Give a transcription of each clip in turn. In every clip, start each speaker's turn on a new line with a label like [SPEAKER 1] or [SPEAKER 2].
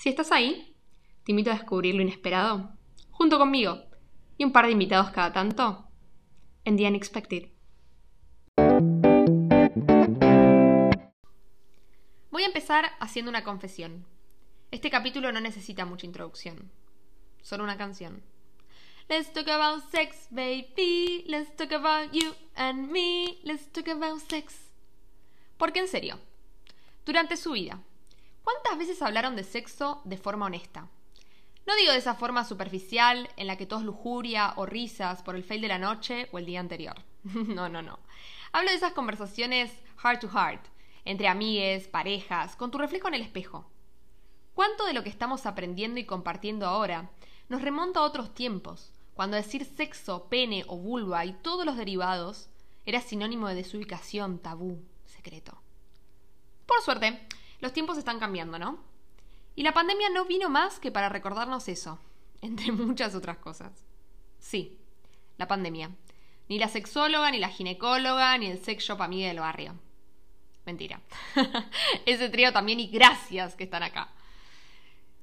[SPEAKER 1] Si estás ahí, te invito a descubrir lo inesperado, junto conmigo y un par de invitados cada tanto, en The Unexpected. Voy a empezar haciendo una confesión. Este capítulo no necesita mucha introducción, solo una canción. Let's talk about sex, baby. Let's talk about you and me. Let's talk about sex. Porque en serio, durante su vida, ¿Cuántas veces hablaron de sexo de forma honesta? No digo de esa forma superficial en la que todo es lujuria o risas por el fail de la noche o el día anterior. no, no, no. Hablo de esas conversaciones heart to heart, entre amigues, parejas, con tu reflejo en el espejo. ¿Cuánto de lo que estamos aprendiendo y compartiendo ahora nos remonta a otros tiempos, cuando decir sexo, pene o vulva y todos los derivados era sinónimo de desubicación, tabú, secreto? Por suerte, los tiempos están cambiando, ¿no? Y la pandemia no vino más que para recordarnos eso, entre muchas otras cosas. Sí, la pandemia. Ni la sexóloga, ni la ginecóloga, ni el sex shop amiga del barrio. Mentira. Ese trío también y gracias que están acá.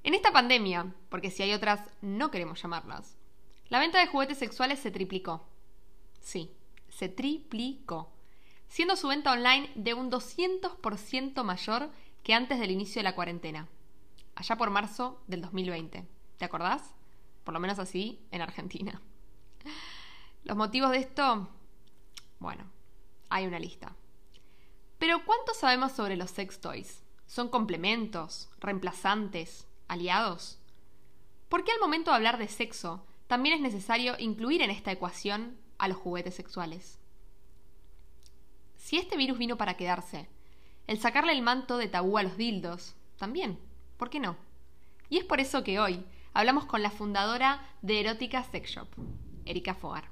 [SPEAKER 1] En esta pandemia, porque si hay otras no queremos llamarlas, la venta de juguetes sexuales se triplicó. Sí, se triplicó, siendo su venta online de un 200% mayor que antes del inicio de la cuarentena, allá por marzo del 2020. ¿Te acordás? Por lo menos así en Argentina. Los motivos de esto, bueno, hay una lista. Pero ¿cuánto sabemos sobre los sex toys? ¿Son complementos, reemplazantes, aliados? ¿Por qué al momento de hablar de sexo también es necesario incluir en esta ecuación a los juguetes sexuales? Si este virus vino para quedarse, el sacarle el manto de tabú a los dildos. También, ¿por qué no? Y es por eso que hoy hablamos con la fundadora de Erótica Sex Shop, Erika Fogar.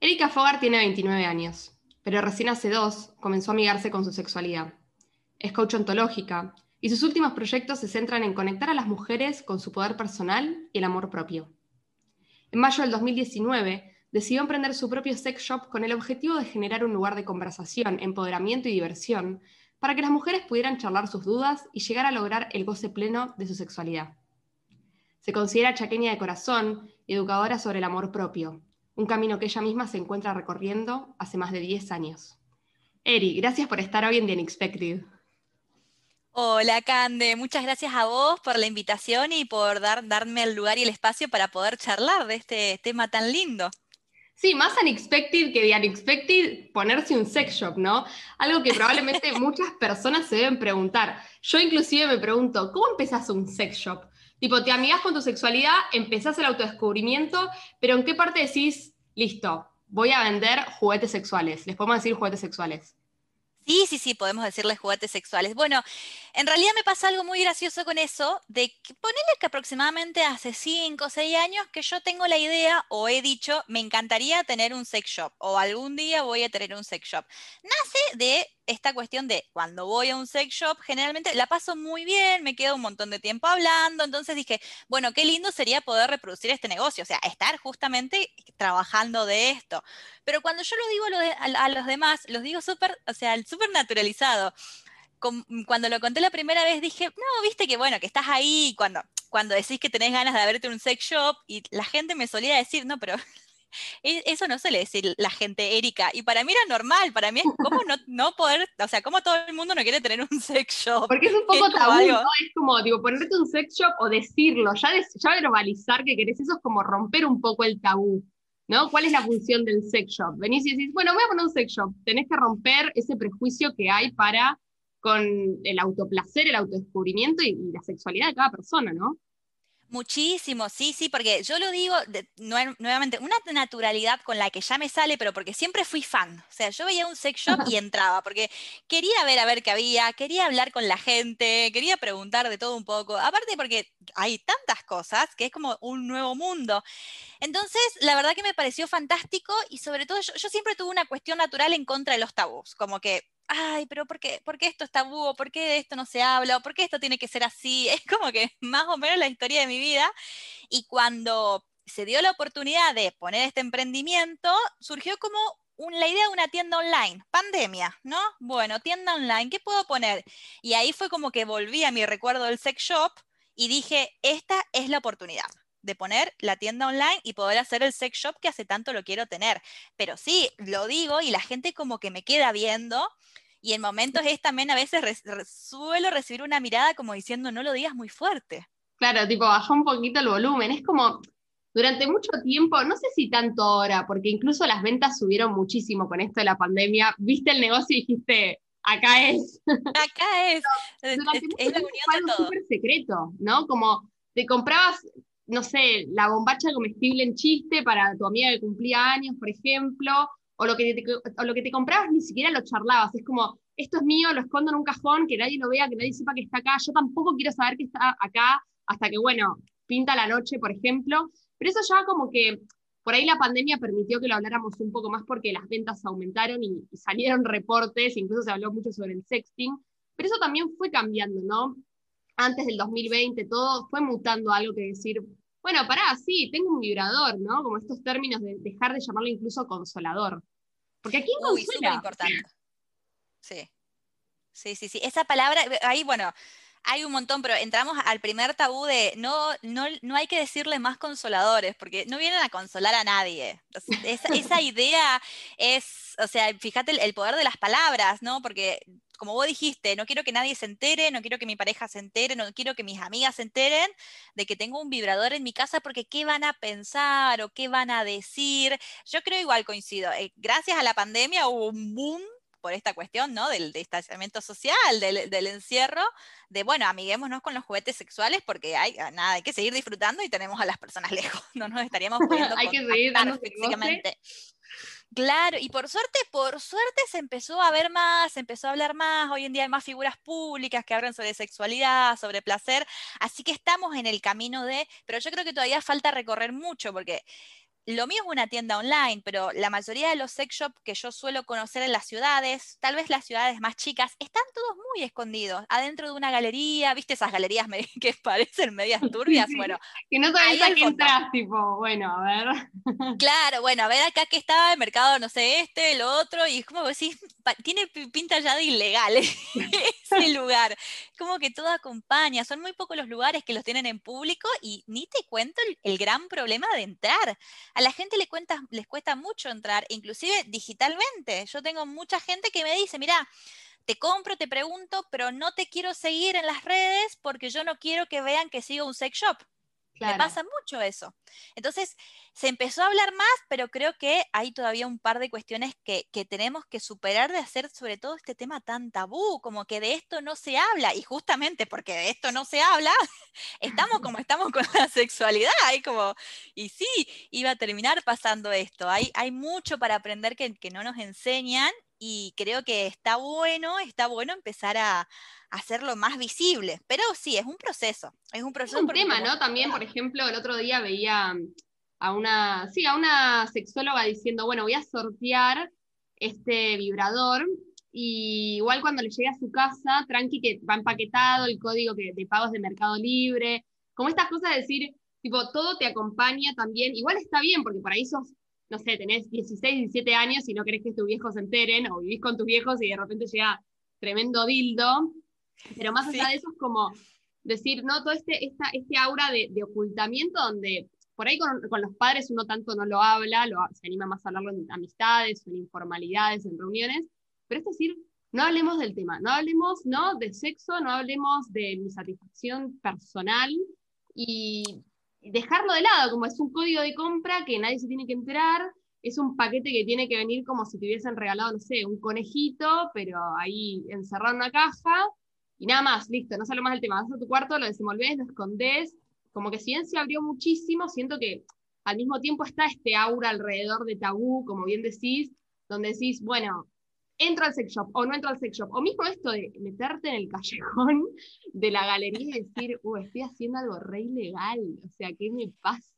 [SPEAKER 1] Erika Fogar tiene 29 años, pero recién hace dos comenzó a amigarse con su sexualidad. Es coach ontológica y sus últimos proyectos se centran en conectar a las mujeres con su poder personal y el amor propio. En mayo del 2019 decidió emprender su propio sex shop con el objetivo de generar un lugar de conversación, empoderamiento y diversión para que las mujeres pudieran charlar sus dudas y llegar a lograr el goce pleno de su sexualidad. Se considera chaqueña de corazón y educadora sobre el amor propio, un camino que ella misma se encuentra recorriendo hace más de 10 años. Eri, gracias por estar hoy en The Unexpected.
[SPEAKER 2] Hola, Cande. Muchas gracias a vos por la invitación y por dar, darme el lugar y el espacio para poder charlar de este tema tan lindo.
[SPEAKER 1] Sí, más unexpected que de unexpected ponerse un sex shop, ¿no? Algo que probablemente muchas personas se deben preguntar. Yo inclusive me pregunto, ¿cómo empezás un sex shop? Tipo, te amigas con tu sexualidad, empezás el autodescubrimiento, pero ¿en qué parte decís, listo, voy a vender juguetes sexuales? Les podemos decir juguetes sexuales.
[SPEAKER 2] Sí, sí, sí, podemos decirles juguetes sexuales. Bueno, en realidad me pasa algo muy gracioso con eso, de que ponerle que aproximadamente hace 5 o 6 años que yo tengo la idea o he dicho, me encantaría tener un sex shop o algún día voy a tener un sex shop. Nace de esta cuestión de cuando voy a un sex shop, generalmente la paso muy bien, me quedo un montón de tiempo hablando, entonces dije, bueno, qué lindo sería poder reproducir este negocio, o sea, estar justamente trabajando de esto. Pero cuando yo lo digo a, los demás, los digo súper, o sea, súper naturalizado. Cuando lo conté la primera vez dije, no, viste que bueno, que estás ahí cuando, cuando decís que tenés ganas de abrirte un sex shop y la gente me solía decir, no, pero e, eso no suele decir la gente Erika. Y para mí era normal, para mí es como no, poder, o sea, como todo el mundo no quiere tener un sex shop.
[SPEAKER 1] Porque es un poco tabú, ¿no? Es como, digo, ponerte un sex shop o decirlo, ya, ya verbalizar que querés eso es como romper un poco el tabú. ¿No? ¿Cuál es la función del sex shop? Venís y decís, bueno, voy a poner un sex shop. Tenés que romper ese prejuicio que hay para con el autoplacer, el autodescubrimiento y la sexualidad de cada persona, ¿no?
[SPEAKER 2] Muchísimo, sí, sí, porque yo lo digo nuevamente, una naturalidad con la que ya me sale, pero porque siempre fui fan. O sea, yo veía un sex shop y entraba, porque quería ver a ver qué había, quería hablar con la gente, quería preguntar de todo un poco. Aparte porque hay tantas cosas que es como un nuevo mundo. Entonces, la verdad que me pareció fantástico y sobre todo yo, yo siempre tuve una cuestión natural en contra de los tabús, como que ay, pero ¿por qué, ¿por qué esto es tabú? ¿Por qué de esto no se habla? ¿Por qué esto tiene que ser así? Es como que más o menos la historia de mi vida. Y cuando se dio la oportunidad de poner este emprendimiento, surgió como la idea de una tienda online, pandemia, ¿no? Bueno, tienda online, ¿qué puedo poner? Y ahí fue como que volví a mi recuerdo del sex shop y dije, esta es la oportunidad de poner la tienda online y poder hacer el sex shop que hace tanto lo quiero tener. Pero sí, lo digo y la gente como que me queda viendo y en momentos es también a veces suelo recibir una mirada como diciendo, no lo digas muy fuerte.
[SPEAKER 1] Claro, tipo, baja un poquito el volumen. Es como, durante mucho tiempo, no sé si tanto ahora, porque incluso las ventas subieron muchísimo con esto de la pandemia. Viste el negocio y dijiste, acá es.
[SPEAKER 2] Acá es.
[SPEAKER 1] es, es la unión de súper secreto, ¿no? Como te comprabas no sé, la bombacha comestible en chiste para tu amiga que cumplía años, por ejemplo, o lo que te, lo que te comprabas ni siquiera lo charlabas, es como, esto es mío, lo escondo en un cajón, que nadie lo vea, que nadie sepa que está acá, yo tampoco quiero saber que está acá hasta que, bueno, pinta la noche, por ejemplo, pero eso ya como que por ahí la pandemia permitió que lo habláramos un poco más porque las ventas aumentaron y, y salieron reportes, incluso se habló mucho sobre el sexting, pero eso también fue cambiando, ¿no? Antes del 2020, todo fue mutando algo que decir, bueno, pará, sí, tengo un vibrador, ¿no? Como estos términos de dejar de llamarlo incluso consolador. Porque aquí
[SPEAKER 2] Uy, súper importante. Sí. Sí, sí, sí. Esa palabra, ahí, bueno, hay un montón, pero entramos al primer tabú de no, no, no hay que decirle más consoladores, porque no vienen a consolar a nadie. Esa, idea es, o sea, fíjate el, poder de las palabras, ¿no? Porque como vos dijiste, no quiero que nadie se entere, no quiero que mi pareja se entere, no quiero que mis amigas se enteren de que tengo un vibrador en mi casa porque qué van a pensar o qué van a decir. Yo creo igual coincido. Eh, gracias a la pandemia hubo un boom por esta cuestión, ¿no? Del distanciamiento social, del, encierro, de, bueno, amiguémonos con los juguetes sexuales porque hay, ah, nada, hay que seguir disfrutando y tenemos a las personas lejos, no nos estaríamos pudiendo
[SPEAKER 1] Hay que seguir
[SPEAKER 2] físicamente. Claro, y por suerte, por suerte se empezó a ver más, se empezó a hablar más, hoy en día hay más figuras públicas que hablan sobre sexualidad, sobre placer, así que estamos en el camino de, pero yo creo que todavía falta recorrer mucho, porque lo mío es una tienda online, pero la mayoría de los sex shops que yo suelo conocer en las ciudades, tal vez las ciudades más chicas, están todos muy escondidos, adentro de una galería, ¿viste esas galerías que parecen medias turbias? Bueno,
[SPEAKER 1] que no sabes a qué entras, tipo, bueno, a ver.
[SPEAKER 2] Claro, bueno, a ver acá que estaba el mercado, no sé, este, lo otro, y es como decís, tiene pinta ya de ilegal ese lugar. Como que todo acompaña, son muy pocos los lugares que los tienen en público y ni te cuento el gran problema de entrar a la gente le les cuesta mucho entrar, inclusive digitalmente. Yo tengo mucha gente que me dice, mira, te compro, te pregunto, pero no te quiero seguir en las redes porque yo no quiero que vean que sigo un sex shop. Me pasa mucho eso. Entonces, se empezó a hablar más, pero creo que hay todavía un par de cuestiones que, tenemos que superar de hacer sobre todo este tema tan tabú, como que de esto no se habla, y justamente porque de esto no se habla, estamos como estamos con la sexualidad, hay como, y sí, iba a terminar pasando esto, hay, hay mucho para aprender que, que no nos enseñan, y creo que está bueno, está bueno empezar a, hacerlo más visible. Pero sí, es un proceso. Es un proceso.
[SPEAKER 1] Es un tema, ¿no? También, por ejemplo, el otro día veía a una, sí, a una sexóloga diciendo, bueno, voy a sortear este vibrador y igual cuando le llegue a su casa, tranqui que va empaquetado, el código que, de pagos de Mercado Libre, como estas cosas de decir, tipo, todo te acompaña también, igual está bien, porque por ahí sos, no sé, tenés 16, 17 años y no querés que tus viejos se enteren, o vivís con tus viejos y de repente llega tremendo dildo, pero más allá de eso es como decir, ¿no? Todo este, esta, este aura de, ocultamiento donde por ahí con, los padres uno tanto no lo habla, lo, se anima más a hablarlo en amistades, en informalidades, en reuniones, pero es decir, no hablemos del tema, no hablemos ¿no? de sexo, no hablemos de mi satisfacción personal y dejarlo de lado, como es un código de compra que nadie se tiene que enterar, es un paquete que tiene que venir como si te hubiesen regalado, no sé, un conejito, pero ahí encerrado en una caja, y nada más, listo, no sale más del tema. Vas a tu cuarto, lo desenvolves, lo escondés. Como que si bien se abrió muchísimo, siento que al mismo tiempo está este aura alrededor de tabú, como bien decís, donde decís, bueno, entro al sex shop o no entro al sex shop. O mismo esto de meterte en el callejón de la galería y decir, uh, estoy haciendo algo re ilegal. O sea, ¿qué me pasa?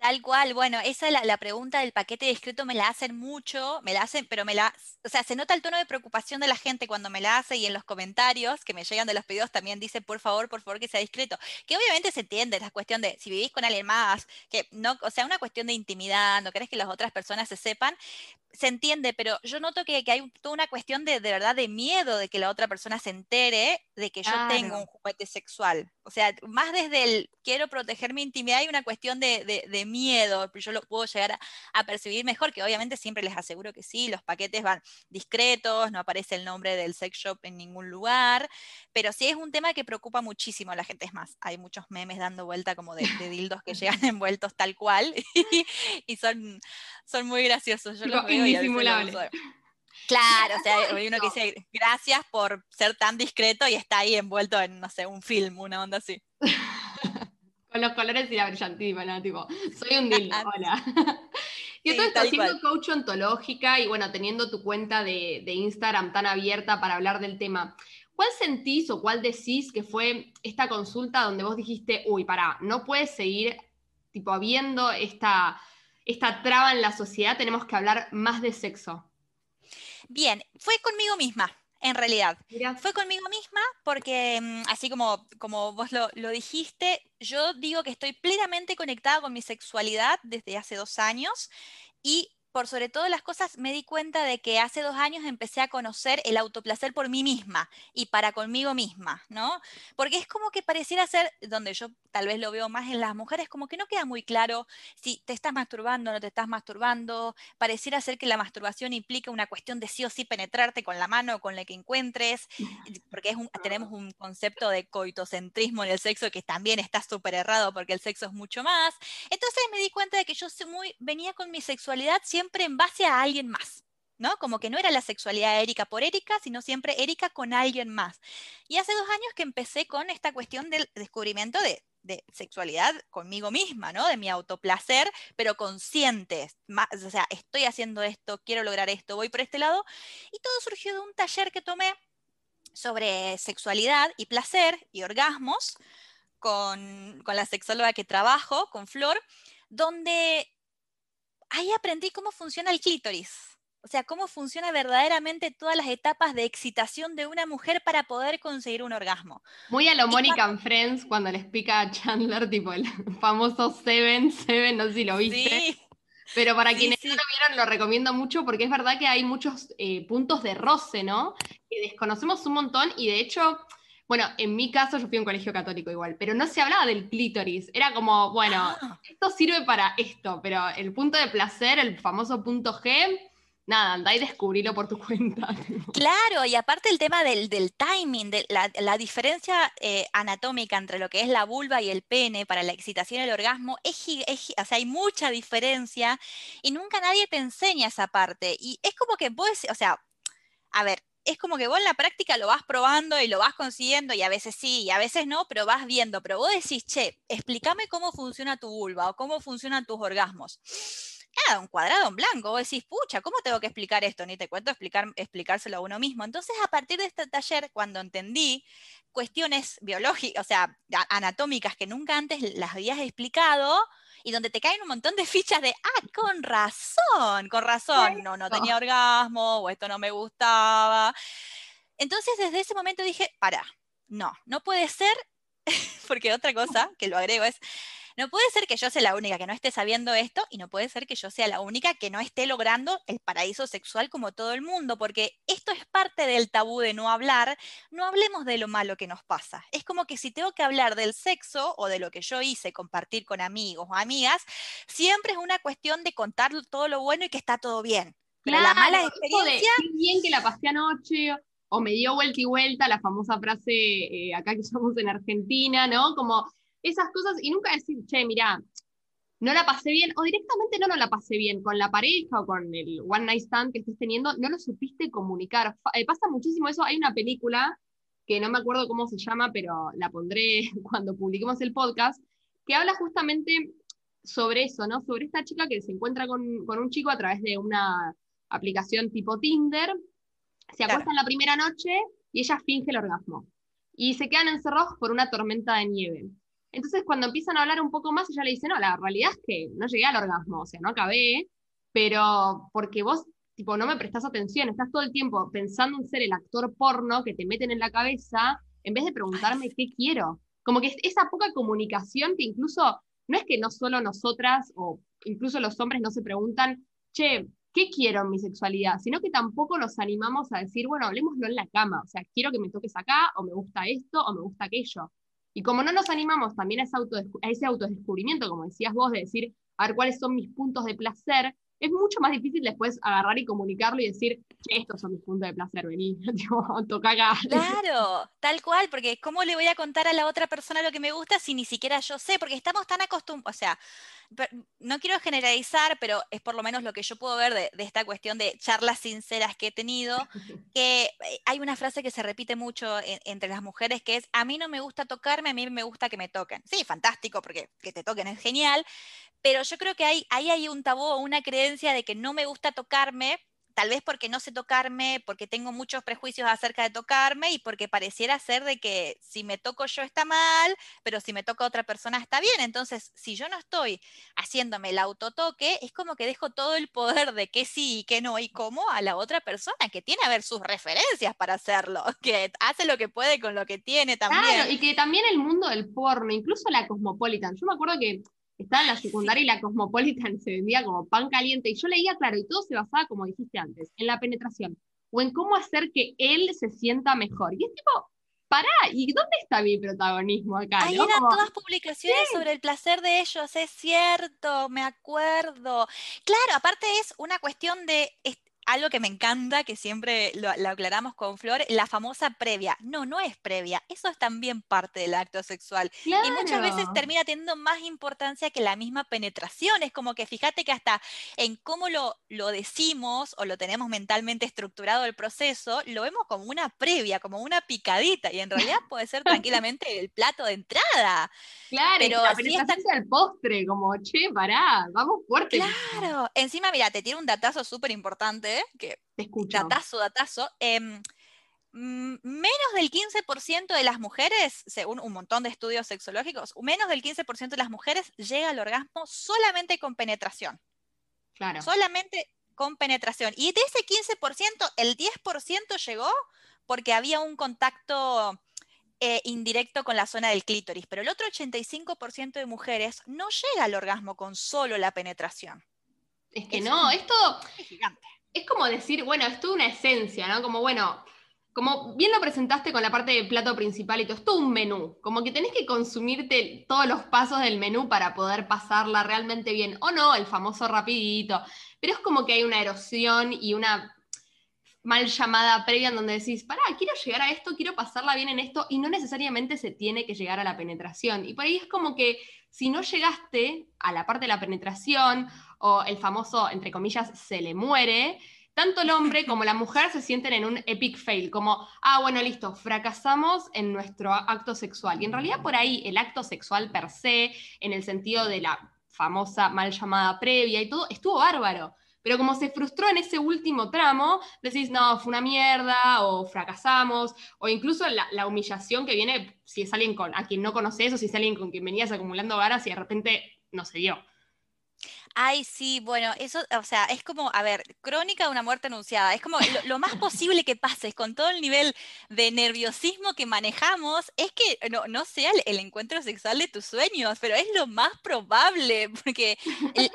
[SPEAKER 2] Tal cual, bueno, esa es la, pregunta del paquete discreto, me la hacen mucho, me la hacen, pero me la, o sea, se nota el tono de preocupación de la gente cuando me la hace y en los comentarios que me llegan de los pedidos también dice, por favor, por favor, que sea discreto, que obviamente se entiende la cuestión de si vivís con alguien más, que no, o sea, una cuestión de intimidad, no querés que las otras personas se sepan, se entiende, pero yo noto que, hay toda una cuestión de, de verdad de miedo de que la otra persona se entere de que yo tengo un juguete sexual. O sea, más desde el quiero proteger mi intimidad hay una cuestión de, de, miedo, yo lo puedo llegar a, percibir mejor, que obviamente siempre les aseguro que sí, los paquetes van discretos, no aparece el nombre del sex shop en ningún lugar, pero sí es un tema que preocupa muchísimo a la gente. Es más, hay muchos memes dando vuelta como de, dildos que llegan envueltos tal cual y, son, son muy graciosos. Yo los veo Claro, o sea, hay uno que dice, gracias por ser tan discreto y está ahí envuelto en, no sé, un film, una onda así.
[SPEAKER 1] Con los colores y la brillantina, ¿no? Tipo, soy un dildo, hola. y esto está siendo coach ontológica y bueno, teniendo tu cuenta de, de, Instagram tan abierta para hablar del tema, ¿cuál sentís o cuál decís que fue esta consulta donde vos dijiste, uy, pará, no puedes seguir, tipo, habiendo esta, esta traba en la sociedad, tenemos que hablar más de sexo?
[SPEAKER 2] Bien, fue conmigo misma, en realidad. Fue conmigo misma porque, mm, así como, como vos lo, lo, dijiste, yo digo que estoy plenamente conectada con mi sexualidad desde hace dos años y por sobre todas las cosas, me di cuenta de que hace dos años empecé a conocer el autoplacer por mí misma y para conmigo misma, ¿no? Porque es como que pareciera ser, donde yo tal vez lo veo más en las mujeres, como que no queda muy claro si te estás masturbando o no te estás masturbando. Pareciera ser que la masturbación implica una cuestión de sí o sí penetrarte con la mano o con la que encuentres, porque es tenemos un concepto de coitocentrismo en el sexo que también está súper errado porque el sexo es mucho más. Entonces me di cuenta de que yo muy, venía con mi sexualidad siempre en base a alguien más. ¿no? Como que no era la sexualidad Erika por Erika, sino siempre Erika con alguien más. Y hace dos años que empecé con esta cuestión del descubrimiento de, sexualidad conmigo misma, ¿no? De mi autoplacer, pero consciente. o sea, estoy haciendo esto, quiero lograr esto, voy por este lado. Y todo surgió de un taller que tomé sobre sexualidad y placer y orgasmos con, con la sexóloga que trabajo, con Flor, donde ahí aprendí cómo funciona el clítoris. O sea, cómo funciona verdaderamente todas las etapas de excitación de una mujer para poder conseguir un orgasmo.
[SPEAKER 1] Muy a lo Monica and Friends cuando le explica a Chandler, tipo el famoso Seven, Seven, no sé si lo viste. Sí. Pero para quienes no lo vieron, lo recomiendo mucho porque es verdad que hay muchos eh, puntos de roce, ¿no? Que desconocemos un montón y de hecho bueno, en mi caso yo fui a un colegio católico igual, pero no se hablaba del clítoris. Era como, bueno, ah. esto sirve para esto, pero el punto de placer, el famoso punto G, nada, anda y descubrilo por tu cuenta.
[SPEAKER 2] Claro, y aparte el tema del, timing, de la, diferencia eh, anatómica entre lo que es la vulva y el pene para la excitación y el orgasmo, es, es, o sea, hay mucha diferencia y nunca nadie te enseña esa parte. Y es como que vos, o sea, a ver, es como que vos en la práctica lo vas probando y lo vas consiguiendo y a veces sí y a veces no, pero vas viendo. Pero vos decís, che, explícame cómo funciona tu vulva o cómo funcionan tus orgasmos. Nada, un cuadrado en blanco. Vos decís, pucha, ¿cómo tengo que explicar esto? Ni te cuento explicar, explicárselo a uno mismo. Entonces, a partir de este taller, cuando entendí cuestiones biológicas, o sea, anatómicas que nunca antes las habías explicado, y donde te caen un montón de fichas de, ah, con razón, con razón, no, no tenía orgasmo o esto no me gustaba. Entonces desde ese momento dije, para, no, no puede ser, porque otra cosa que lo agrego es, no puede ser que yo sea la única que no esté sabiendo esto y no puede ser que yo sea la única que no esté logrando el paraíso sexual como todo el mundo, porque esto es parte del tabú de no hablar. No hablemos de lo malo que nos pasa. Es como que si tengo que hablar del sexo o de lo que yo hice, compartir con amigos o amigas, siempre es una cuestión de contar todo lo bueno y que está todo bien.
[SPEAKER 1] Pero la mala experiencia. De, bien que la pasé anoche, o me dio vuelta y vuelta la famosa frase eh, acá que somos en Argentina, ¿no? Como esas cosas y nunca decir, che, mira, no la pasé bien, o directamente no, no la pasé bien con la pareja o con el one night stand que estés teniendo, no lo supiste comunicar. Eh, pasa muchísimo eso, hay una película que no me acuerdo cómo se llama, pero la pondré cuando publiquemos el podcast, que habla justamente sobre eso, ¿no? Sobre esta chica que se encuentra con, con un chico a través de una aplicación tipo Tinder, se acuestan la primera noche y ella finge el orgasmo. Y se quedan encerrados por una tormenta de nieve. Entonces, cuando empiezan a hablar un poco más, ella le dice, no, la realidad es que no llegué al orgasmo, o sea, no acabé, pero porque vos, tipo, no me prestás atención, estás todo el tiempo pensando en ser el actor porno que te meten en la cabeza, en vez de preguntarme qué quiero. Como que esa poca comunicación que incluso, no es que no solo nosotras, o incluso los hombres no se preguntan, che, qué quiero en mi sexualidad, sino que tampoco nos animamos a decir, bueno, hablemoslo en la cama, o sea, quiero que me toques acá, o me gusta esto, o me gusta aquello. Y como no nos animamos también a ese, a ese autodescubrimiento, como decías vos, de decir, a ver cuáles son mis puntos de placer, es mucho más difícil después agarrar y comunicarlo y decir, estos son mis puntos de placer, vení, toca acá.
[SPEAKER 2] Claro, tal cual, porque ¿cómo le voy a contar a la otra persona lo que me gusta si ni siquiera yo sé? Porque estamos tan acostumbrados, o sea, no quiero generalizar, pero es por lo menos lo que yo puedo ver de, esta cuestión de charlas sinceras que he tenido, que eh, hay una frase que se repite mucho entre las mujeres que es, a mí no me gusta tocarme, a mí me gusta que me toquen. Sí, fantástico, porque que te toquen es genial, pero yo creo que hay, ahí hay un tabú o una creencia de que no me gusta tocarme tal vez porque no sé tocarme, porque tengo muchos prejuicios acerca de tocarme y porque pareciera ser de que si me toco yo está mal, pero si me toca otra persona está bien. Entonces, si yo no estoy haciéndome el autotoque, es como que dejo todo el poder de qué sí y qué no y cómo a la otra persona, que tiene a ver sus referencias para hacerlo, que hace lo que puede con lo que tiene también. Claro,
[SPEAKER 1] y que también el mundo del porno, incluso la Cosmopolitan, yo me acuerdo que estaba en la secundaria y la Cosmopolitan se vendía como pan caliente. Y yo leía, claro, y todo se basaba, como dijiste antes, en la penetración o en cómo hacer que él se sienta mejor. Y es tipo, pará, ¿y dónde está mi protagonismo acá?
[SPEAKER 2] Ahí eran todas publicaciones sobre el placer de ellos, es cierto, me acuerdo. Claro, aparte es una cuestión de algo que me encanta, que siempre lo, aclaramos con Flor, la famosa previa. No, no es previa, eso es también parte del acto sexual. Y muchas veces termina teniendo más importancia que la misma penetración. Es como que fíjate que hasta en cómo lo, lo decimos o lo tenemos mentalmente estructurado el proceso, lo vemos como una previa, como una picadita, y en realidad puede ser tranquilamente el plato de entrada.
[SPEAKER 1] Claro, pero la penetración el postre, como, che, pará, vamos fuerte.
[SPEAKER 2] Claro, encima, mira, te tiene un datazo súper importante que
[SPEAKER 1] Te escucho.
[SPEAKER 2] datazo, datazo, em, mm, menos del 15% de las mujeres, según un montón de estudios sexológicos, menos del 15% de las mujeres llega al orgasmo solamente con penetración.
[SPEAKER 1] Claro.
[SPEAKER 2] Solamente con penetración. Y de ese 15%, el 10% llegó porque había un contacto eh, indirecto con la zona del clítoris, pero el otro 85% de mujeres no llega al orgasmo con solo la penetración.
[SPEAKER 1] Es que no, esto es gigante es como decir, bueno, es toda una esencia, ¿no? Como, bueno, como bien lo presentaste con la parte de plato principal y todo, es todo un menú, como que tenés que consumirte todos los pasos del menú para poder pasarla realmente bien, o no, el famoso rapidito, pero es como que hay una erosión y una mal llamada previa en donde decís, pará, quiero llegar a esto, quiero pasarla bien en esto, y no necesariamente se tiene que llegar a la penetración. Y por ahí es como que si no llegaste a la parte de la penetración o el famoso, entre comillas, se le muere, tanto el hombre como la mujer se sienten en un epic fail, como, ah, bueno, listo, fracasamos en nuestro acto sexual. Y en realidad por ahí el acto sexual per se, en el sentido de la famosa mal llamada previa y todo, estuvo bárbaro. Pero como se frustró en ese último tramo, decís, no, fue una mierda, o fracasamos, o incluso la, la humillación que viene si es alguien con, a quien no conoces, o si es alguien con quien venías acumulando ganas y de repente no se dio.
[SPEAKER 2] Ay, sí, bueno, eso, o sea, es como, a ver, crónica de una muerte anunciada, es como lo, más posible que pase con todo el nivel de nerviosismo que manejamos, es que no, no sea el, encuentro sexual de tus sueños, pero es lo más probable, porque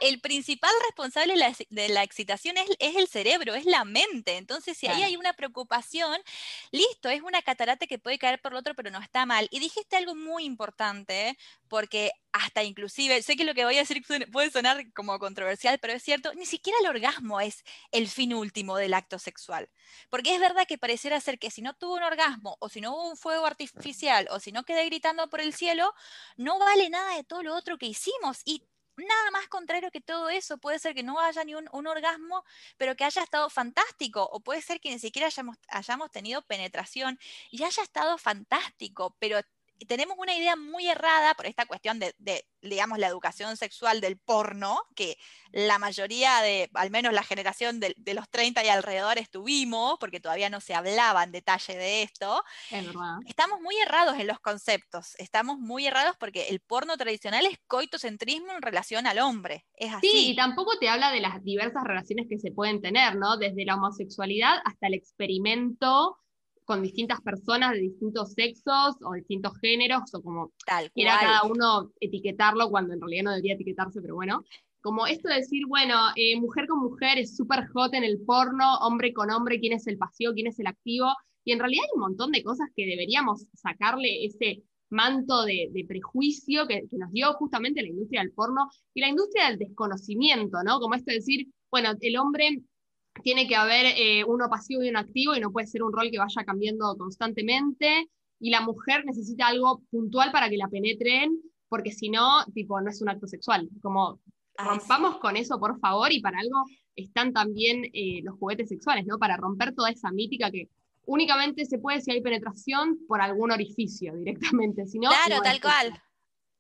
[SPEAKER 2] el, principal responsable de la, excitación es, el cerebro, es la mente, entonces si ahí hay una preocupación, listo, es una catarata que puede caer por el otro, pero no está mal. Y dijiste algo muy importante, porque hasta inclusive, sé que lo que voy a decir puede sonar como controversial, pero es cierto, ni siquiera el orgasmo es el fin último del acto sexual. Porque es verdad que pareciera ser que si no tuvo un orgasmo, o si no hubo un fuego artificial, o si no quedé gritando por el cielo, no vale nada de todo lo otro que hicimos. Y nada más contrario que todo eso. Puede ser que no haya ni un, orgasmo, pero que haya estado fantástico. O puede ser que ni siquiera hayamos, hayamos tenido penetración y haya estado fantástico, pero tenemos una idea muy errada por esta cuestión de, digamos, la educación sexual del porno, que la mayoría de, al menos la generación de, los 30 y alrededor tuvimos, porque todavía no se hablaba en detalle de esto. Estamos muy errados en los conceptos, estamos muy errados porque el porno tradicional es coitocentrismo en relación al hombre, es así.
[SPEAKER 1] Sí, y tampoco te habla de las diversas relaciones que se pueden tener, ¿no? Desde la homosexualidad hasta el experimento con distintas personas de distintos sexos o distintos géneros, o como
[SPEAKER 2] Tal
[SPEAKER 1] quiera cada uno etiquetarlo cuando en realidad no debería etiquetarse, pero bueno. Como esto de decir, bueno, eh, mujer con mujer es súper hot en el porno, hombre con hombre, quién es el pasivo, quién es el activo. Y en realidad hay un montón de cosas que deberíamos sacarle ese manto de, prejuicio que, nos dio justamente la industria del porno y la industria del desconocimiento, ¿no? Como esto de decir, bueno, el hombre tiene que haber eh, uno pasivo y uno activo y no puede ser un rol que vaya cambiando constantemente y la mujer necesita algo puntual para que la penetren porque si no, tipo, no es un acto sexual. Como rompamos con eso, por favor, y para algo están también eh, los juguetes sexuales, ¿no? Para romper toda esa mítica que únicamente se puede si hay penetración por algún orificio directamente. Si
[SPEAKER 2] claro, tal cual.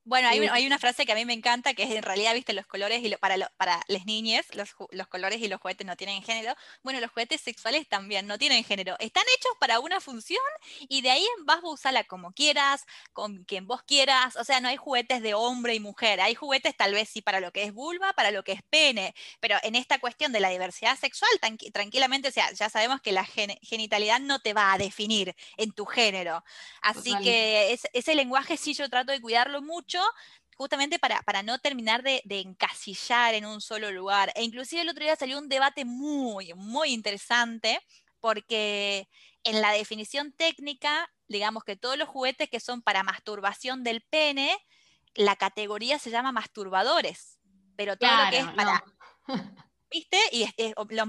[SPEAKER 2] Bueno, hay, una frase que a mí me encanta, que es en realidad, viste, los colores, y para, para las niñas, los, los, colores y los juguetes no tienen género. Bueno, los juguetes sexuales también no tienen género. Están hechos para una función y de ahí vas a usarla como quieras, con quien vos quieras. O sea, no hay juguetes de hombre y mujer. Hay juguetes tal vez sí para lo que es vulva, para lo que es pene. Pero en esta cuestión de la diversidad sexual, tranquilamente, o sea, ya sabemos que la genitalidad no te va a definir en tu género. Así que ese lenguaje sí yo trato de cuidarlo mucho justamente para, para no terminar de, encasillar en un solo lugar. E inclusive el otro día salió un debate muy, muy interesante, porque en la definición técnica, digamos que todos los juguetes que son para masturbación del pene, la categoría se llama masturbadores, pero todo lo que es para... ¿Viste? Y es, es, lo,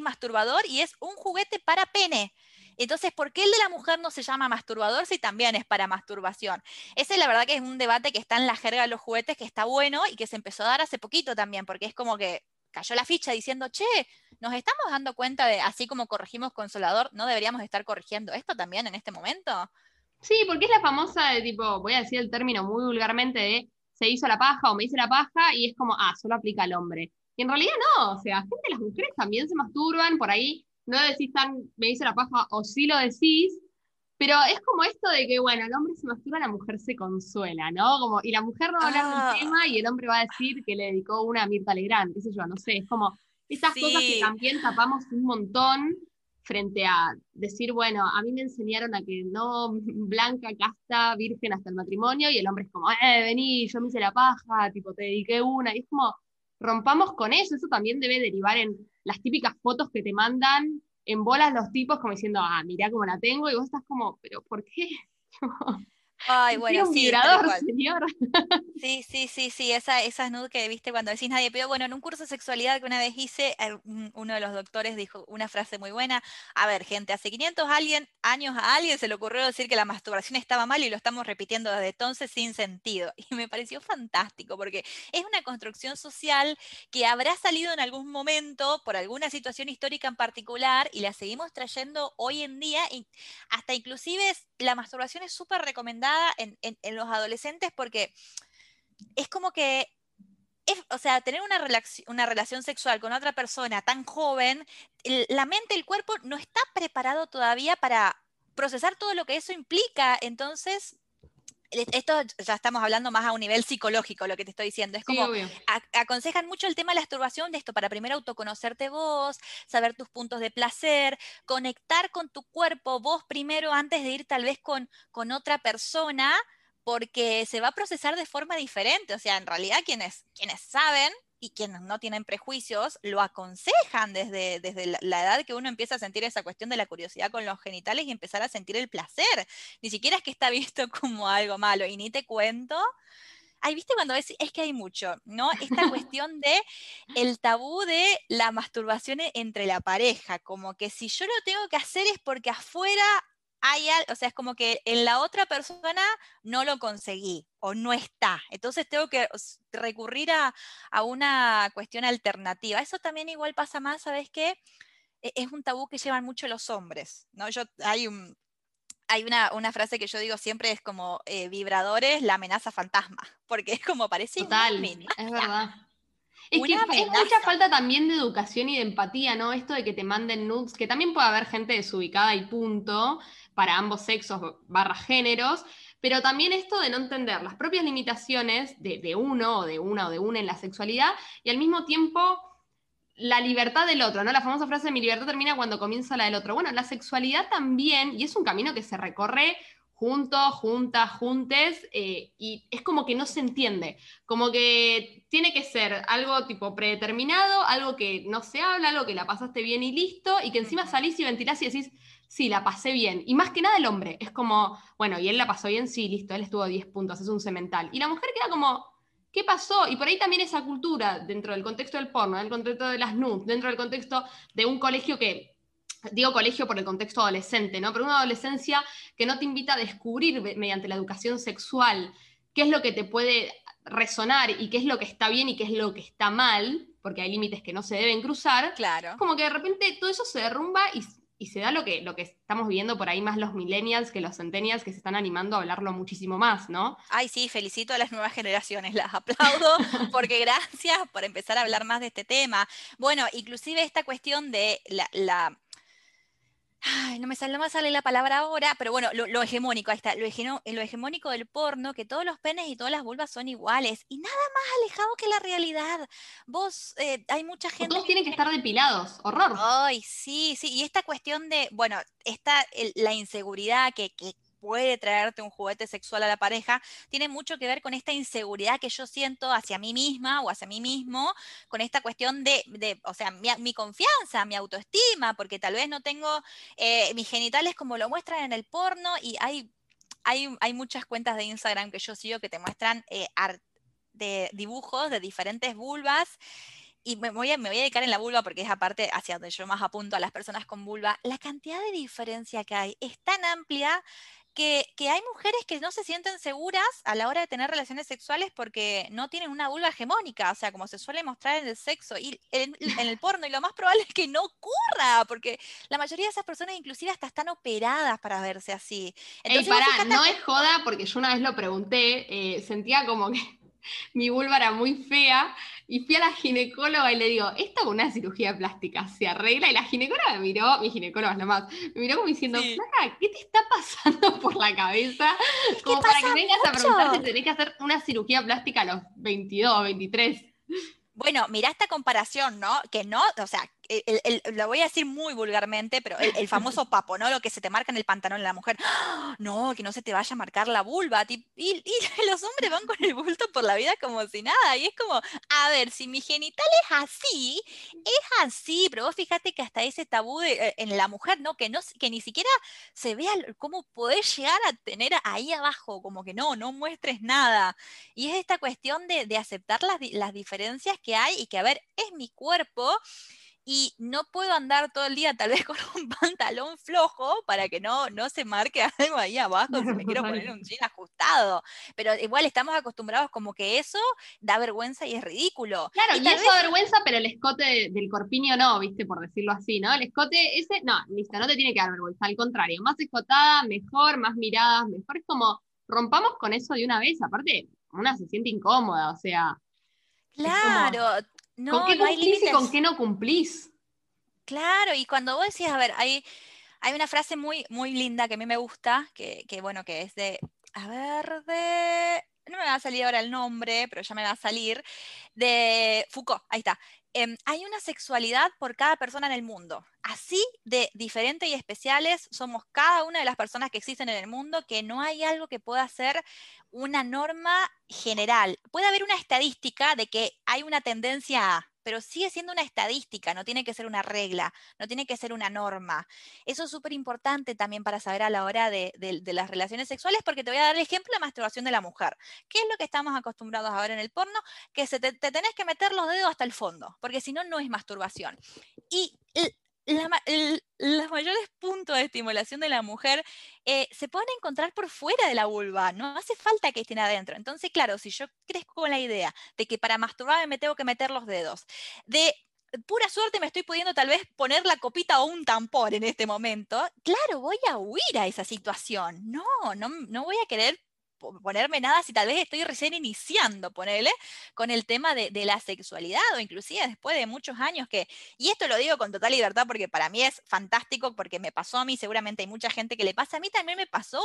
[SPEAKER 2] masturbador y es un juguete para pene. Entonces, ¿por qué el de la mujer no se llama masturbador si también es para masturbación? Ese la verdad que es un debate que está en la jerga de los juguetes, que está bueno y que se empezó a dar hace poquito también, porque es como que cayó la ficha diciendo, che, nos estamos dando cuenta de, así como corregimos consolador, ¿no deberíamos estar corrigiendo esto también en este momento?
[SPEAKER 1] Sí, porque es la famosa de tipo, voy a decir el término muy vulgarmente de se hizo la paja o me hice la paja y es como, ah, solo aplica al hombre. Y en realidad no, o sea, gente, las mujeres también se masturban, por ahí no decís tan, me dice la paja, o sí lo decís, pero es como esto de que, bueno, el hombre se masturba, la mujer se consuela, ¿no? Como, y la mujer no va a hablar del ah. tema y el hombre va a decir que le dedicó una a Mirta Legrand, qué sé yo, no sé, es como esas cosas que también tapamos un montón frente a decir, bueno, a mí me enseñaron a que no, blanca, casta, virgen hasta el matrimonio, y el hombre es como, eh, vení, yo me hice la paja, tipo, te dediqué una, y es como, rompamos con eso, eso también debe derivar en las típicas fotos que te mandan en bolas los tipos como diciendo, ah, mirá cómo la tengo, y vos estás como, pero ¿por qué?
[SPEAKER 2] Ay, bueno,
[SPEAKER 1] sí. señor.
[SPEAKER 2] Sí, sí, sí, sí, esa, esas nudes que viste cuando decís nadie pero Bueno, en un curso de sexualidad que una vez hice, uno de los doctores dijo una frase muy buena. A ver, gente, hace 500 alguien, años a alguien se le ocurrió decir que la masturbación estaba mal y lo estamos repitiendo desde entonces sin sentido. Y me pareció fantástico porque es una construcción social que habrá salido en algún momento por alguna situación histórica en particular y la seguimos trayendo hoy en día y hasta inclusive la masturbación es súper recomendada en, los adolescentes porque es como que, o sea, tener una, una relación sexual con otra persona tan joven, la mente, el cuerpo no está preparado todavía para procesar todo lo que eso implica. Entonces, esto ya estamos hablando más a un nivel psicológico, lo que te estoy diciendo. Es como, aconsejan mucho el tema de la masturbación, de esto, para primero autoconocerte vos, saber tus puntos de placer, conectar con tu cuerpo vos primero antes de ir tal vez con, con otra persona, porque se va a procesar de forma diferente. O sea, en realidad quienes, quienes saben y quienes no tienen prejuicios lo aconsejan desde, desde la, edad que uno empieza a sentir esa cuestión de la curiosidad con los genitales y empezar a sentir el placer. Ni siquiera es que está visto como algo malo. Y ni te cuento. Ay, viste cuando es, es que hay mucho, ¿no? Esta cuestión de el tabú de la masturbación entre la pareja, como que si yo lo tengo que hacer es porque afuera hay, o sea, es como que en la otra persona no lo conseguí o no está. Entonces tengo que recurrir a, una cuestión alternativa. Eso también igual pasa más, ¿sabes qué? E, es un tabú que llevan mucho los hombres, ¿no? Yo, hay un, hay una, frase que yo digo siempre, es como eh, vibradores, la amenaza fantasma, porque es como parece
[SPEAKER 1] Total, es verdad. Es que es mucha falta también de educación y de empatía, ¿no? Esto de que te manden nudes, que también puede haber gente desubicada y punto, para ambos sexos barra géneros, pero también esto de no entender las propias limitaciones de, uno o de una o de una en la sexualidad y al mismo tiempo la libertad del otro, ¿no? La famosa frase de mi libertad termina cuando comienza la del otro. Bueno, la sexualidad también, y es un camino que se recorre juntos, juntas, juntes, eh, y es como que no se entiende, como que tiene que ser algo tipo predeterminado, algo que no se habla, algo que la pasaste bien y listo, y que encima salís y ventilás y decís, sí, la pasé bien. Y más que nada el hombre, es como, bueno, y él la pasó bien, sí, listo, él estuvo 10 puntos, es un cemental. Y la mujer queda como, ¿qué pasó? Y por ahí también esa cultura, dentro del contexto del porno, del contexto de las nudes, dentro del contexto de un colegio que digo colegio por el contexto adolescente, ¿no? Pero una adolescencia que no te invita a descubrir mediante la educación sexual qué es lo que te puede resonar y qué es lo que está bien y qué es lo que está mal, porque hay límites que no se deben cruzar.
[SPEAKER 2] Claro.
[SPEAKER 1] Como que de repente todo eso se derrumba y, se da lo que, lo que estamos viendo por ahí más los millennials que los centennials que se están animando a hablarlo muchísimo más, ¿no?
[SPEAKER 2] Ay, sí, felicito a las nuevas generaciones, las aplaudo porque gracias por empezar a hablar más de este tema. Bueno, inclusive esta cuestión de la Ay, no me sale, no me sale la palabra ahora, pero bueno, lo, hegemónico, ahí está, lo, hegemónico del porno, que todos los penes y todas las vulvas son iguales, y nada más alejado que la realidad. Vos, eh, hay mucha gente...
[SPEAKER 1] Todos tienen que estar depilados, horror.
[SPEAKER 2] Ay, sí, sí, y esta cuestión de, bueno, está la inseguridad que, que puede traerte un juguete sexual a la pareja, tiene mucho que ver con esta inseguridad que yo siento hacia mí misma o hacia mí mismo, con esta cuestión de, o sea, mi, confianza, mi autoestima, porque tal vez no tengo eh, mis genitales como lo muestran en el porno y hay, hay, hay, muchas cuentas de Instagram que yo sigo que te muestran eh, dibujos de diferentes vulvas y me voy, a, me voy a dedicar en la vulva porque es aparte hacia donde yo más apunto a las personas con vulva, la cantidad de diferencia que hay es tan amplia que, hay mujeres que no se sienten seguras a la hora de tener relaciones sexuales porque no tienen una vulva hegemónica, o sea, como se suele mostrar en el sexo y en, el porno, y lo más probable es que no ocurra, porque la mayoría de esas personas inclusive hasta están operadas para verse así.
[SPEAKER 1] Entonces, para, no es joda, porque yo una vez lo pregunté, eh, sentía como que mi vulva era muy fea y fui a la ginecóloga y le digo, esto con una cirugía plástica se arregla y la ginecóloga me miró, mi ginecóloga es nomás, me miró como diciendo, ¿qué te está pasando por la cabeza? Como para que vengas a preguntar si tenés que hacer una cirugía plástica a los 22, 23.
[SPEAKER 2] Bueno, mira esta comparación, ¿no? Que no, o sea, lo voy a decir muy vulgarmente, pero el, famoso papo, ¿no? Lo que se te marca en el pantalón de la mujer. No, que no se te vaya a marcar la vulva. Y, y, los hombres van con el bulto por la vida como si nada. Y es como, a ver, si mi genital es así, es así, pero vos fíjate que hasta ese tabú eh, en la mujer, ¿no? Que, no, que ni siquiera se vea cómo podés llegar a tener ahí abajo, como que no, no muestres nada. Y es esta cuestión de, de aceptar las, las diferencias que hay y que, a ver, es mi cuerpo y no puedo andar todo el día tal vez con un pantalón flojo para que no, no se marque algo ahí abajo si me quiero poner un jean ajustado. Pero igual estamos acostumbrados como que eso da vergüenza y es ridículo.
[SPEAKER 1] Claro, y, eso da vergüenza, pero el escote del corpiño no, viste, por decirlo así, ¿no? El escote ese, no, listo, no te tiene que dar vergüenza, al contrario, más escotada, mejor, más miradas, mejor es como rompamos con eso de una vez, aparte, una se siente incómoda, o sea.
[SPEAKER 2] Claro, no,
[SPEAKER 1] ¿Con qué cumplís y con qué no cumplís?
[SPEAKER 2] Claro, y cuando vos decís, a ver, hay, hay una frase muy, muy linda que a mí me gusta, que, que bueno, que es de, a ver, de, no me va a salir ahora el nombre, pero ya me va a salir, de Foucault, ahí está. Em, hay una sexualidad por cada persona en el mundo. Así de diferente y especiales somos cada una de las personas que existen en el mundo, que no hay algo que pueda ser una norma general. Puede haber una estadística de que hay una tendencia a, pero sigue siendo una estadística, no tiene que ser una regla, no tiene que ser una norma. Eso es súper importante también para saber a la hora de, las relaciones sexuales, porque te voy a dar el ejemplo de masturbación de la mujer. ¿Qué es lo que estamos acostumbrados a ver en el porno? Que se te, te tenés que meter los dedos hasta el fondo, porque si no, no es masturbación. Y los mayores puntos de estimulación de la mujer eh, se pueden encontrar por fuera de la vulva, no hace falta que estén adentro. Entonces, claro, si yo crezco con la idea de que para masturbarme me tengo que meter los dedos, de pura suerte me estoy pudiendo tal vez poner la copita o un tampón en este momento, claro, voy a huir a esa situación. No, no, no voy a querer ponerme nada si tal vez estoy recién iniciando, ponele, con el tema de, la sexualidad o inclusive después de muchos años que, y esto lo digo con total libertad porque para mí es fantástico porque me pasó a mí, seguramente hay mucha gente que le pasa, a mí también me pasó,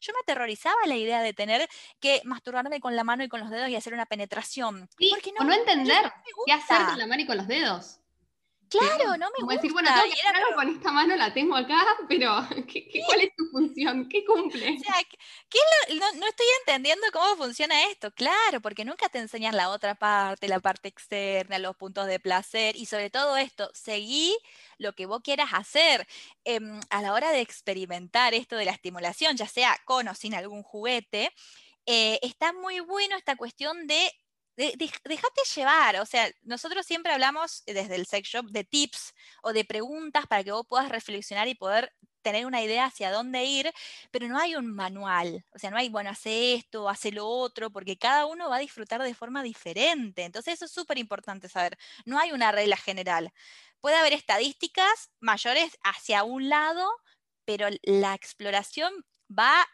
[SPEAKER 2] yo me aterrorizaba la idea de tener que masturbarme con la mano y con los dedos y hacer una penetración.
[SPEAKER 1] porque no, o no entender qué hacer con la mano y con los dedos.
[SPEAKER 2] Claro, no me
[SPEAKER 1] Como
[SPEAKER 2] gusta.
[SPEAKER 1] decir, bueno, tengo que
[SPEAKER 2] era
[SPEAKER 1] con esta mano, la tengo acá, pero ¿qué, qué- cuál es tu función? ¿Qué cumple?
[SPEAKER 2] O sea, ¿qué- qué es lo- no, no estoy entendiendo cómo funciona esto. Claro, porque nunca te enseñan la otra parte, la parte externa, los puntos de placer y sobre todo esto, seguí lo que vos quieras hacer Em, a la hora de experimentar esto de la estimulación, ya sea con o sin algún juguete. eh, está muy bueno esta cuestión de, de- de- déjate llevar. O sea, nosotros siempre hablamos desde el sex shop de tips o de preguntas para que vos puedas reflexionar y poder tener una idea hacia dónde ir, pero no hay un manual. O sea, no hay, bueno, hace esto, hace lo otro, porque cada uno va a disfrutar de forma diferente. Entonces, eso es súper importante saber. No hay una regla general. Puede haber estadísticas mayores hacia un lado, pero la exploración va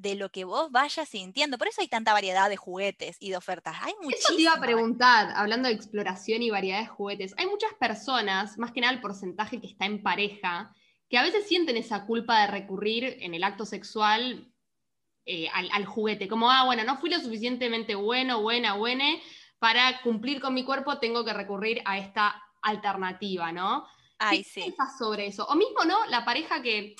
[SPEAKER 2] de lo que vos vayas sintiendo. Por eso hay tanta variedad de juguetes y de ofertas. Hay
[SPEAKER 1] Eso te iba
[SPEAKER 2] muchísimas.
[SPEAKER 1] a preguntar, hablando de exploración y variedad de juguetes. Hay muchas personas, más que nada el porcentaje que está en pareja, que a veces sienten esa culpa de recurrir en el acto sexual eh, al, al juguete. Como, ah, bueno, no fui lo suficientemente bueno, buena, buene, para cumplir con mi cuerpo tengo que recurrir a esta alternativa, ¿no?
[SPEAKER 2] Ay,
[SPEAKER 1] ¿Qué
[SPEAKER 2] sí.
[SPEAKER 1] piensas sobre eso? O mismo, ¿no? La pareja que,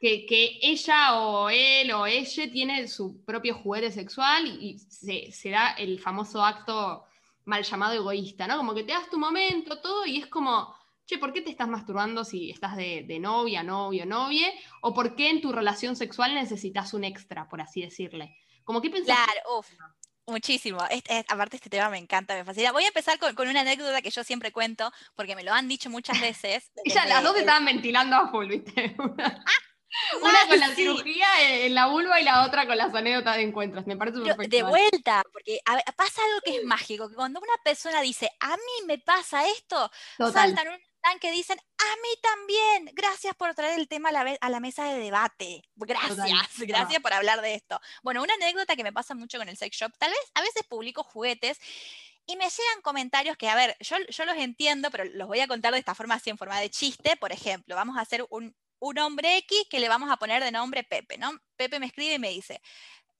[SPEAKER 1] que, que ella o él o ella tiene su propio juguete sexual y, y se, se da el famoso acto mal llamado egoísta, ¿no? Como que te das tu momento, todo, y es como, che, ¿por qué te estás masturbando si estás de, de novia, novio, novie? ¿O por qué en tu relación sexual necesitas un extra, por así decirle? Como que pensás
[SPEAKER 2] Claro, uf, muchísimo. Este- aparte, este tema me encanta, me fascina. Voy a empezar con, con una anécdota que yo siempre cuento, porque me lo han dicho muchas veces.
[SPEAKER 1] Ella,
[SPEAKER 2] desde
[SPEAKER 1] las dos
[SPEAKER 2] el-
[SPEAKER 1] estaban ventilando a full, ¿viste? Una, con la
[SPEAKER 2] sí.
[SPEAKER 1] cirugía en la vulva y la otra con las anécdotas de encuentros. Me parece
[SPEAKER 2] Pero de vuelta, porque a pasa algo que es mágico, que cuando una persona dice, a mí me pasa esto,
[SPEAKER 1] Total.
[SPEAKER 2] saltan un tanque y dicen, a mí también, gracias por traer el tema a la, ve- a la mesa de debate, gracias, gracias por hablar de esto. Bueno, una anécdota que me pasa mucho con el sex shop, tal vez a veces publico juguetes y me llegan comentarios que, a ver, yo, yo los entiendo, pero los voy a contar de esta forma así, en forma de chiste, por ejemplo, vamos a hacer un, un hombre X que le vamos a poner de nombre Pepe, ¿no? Pepe me escribe y me dice,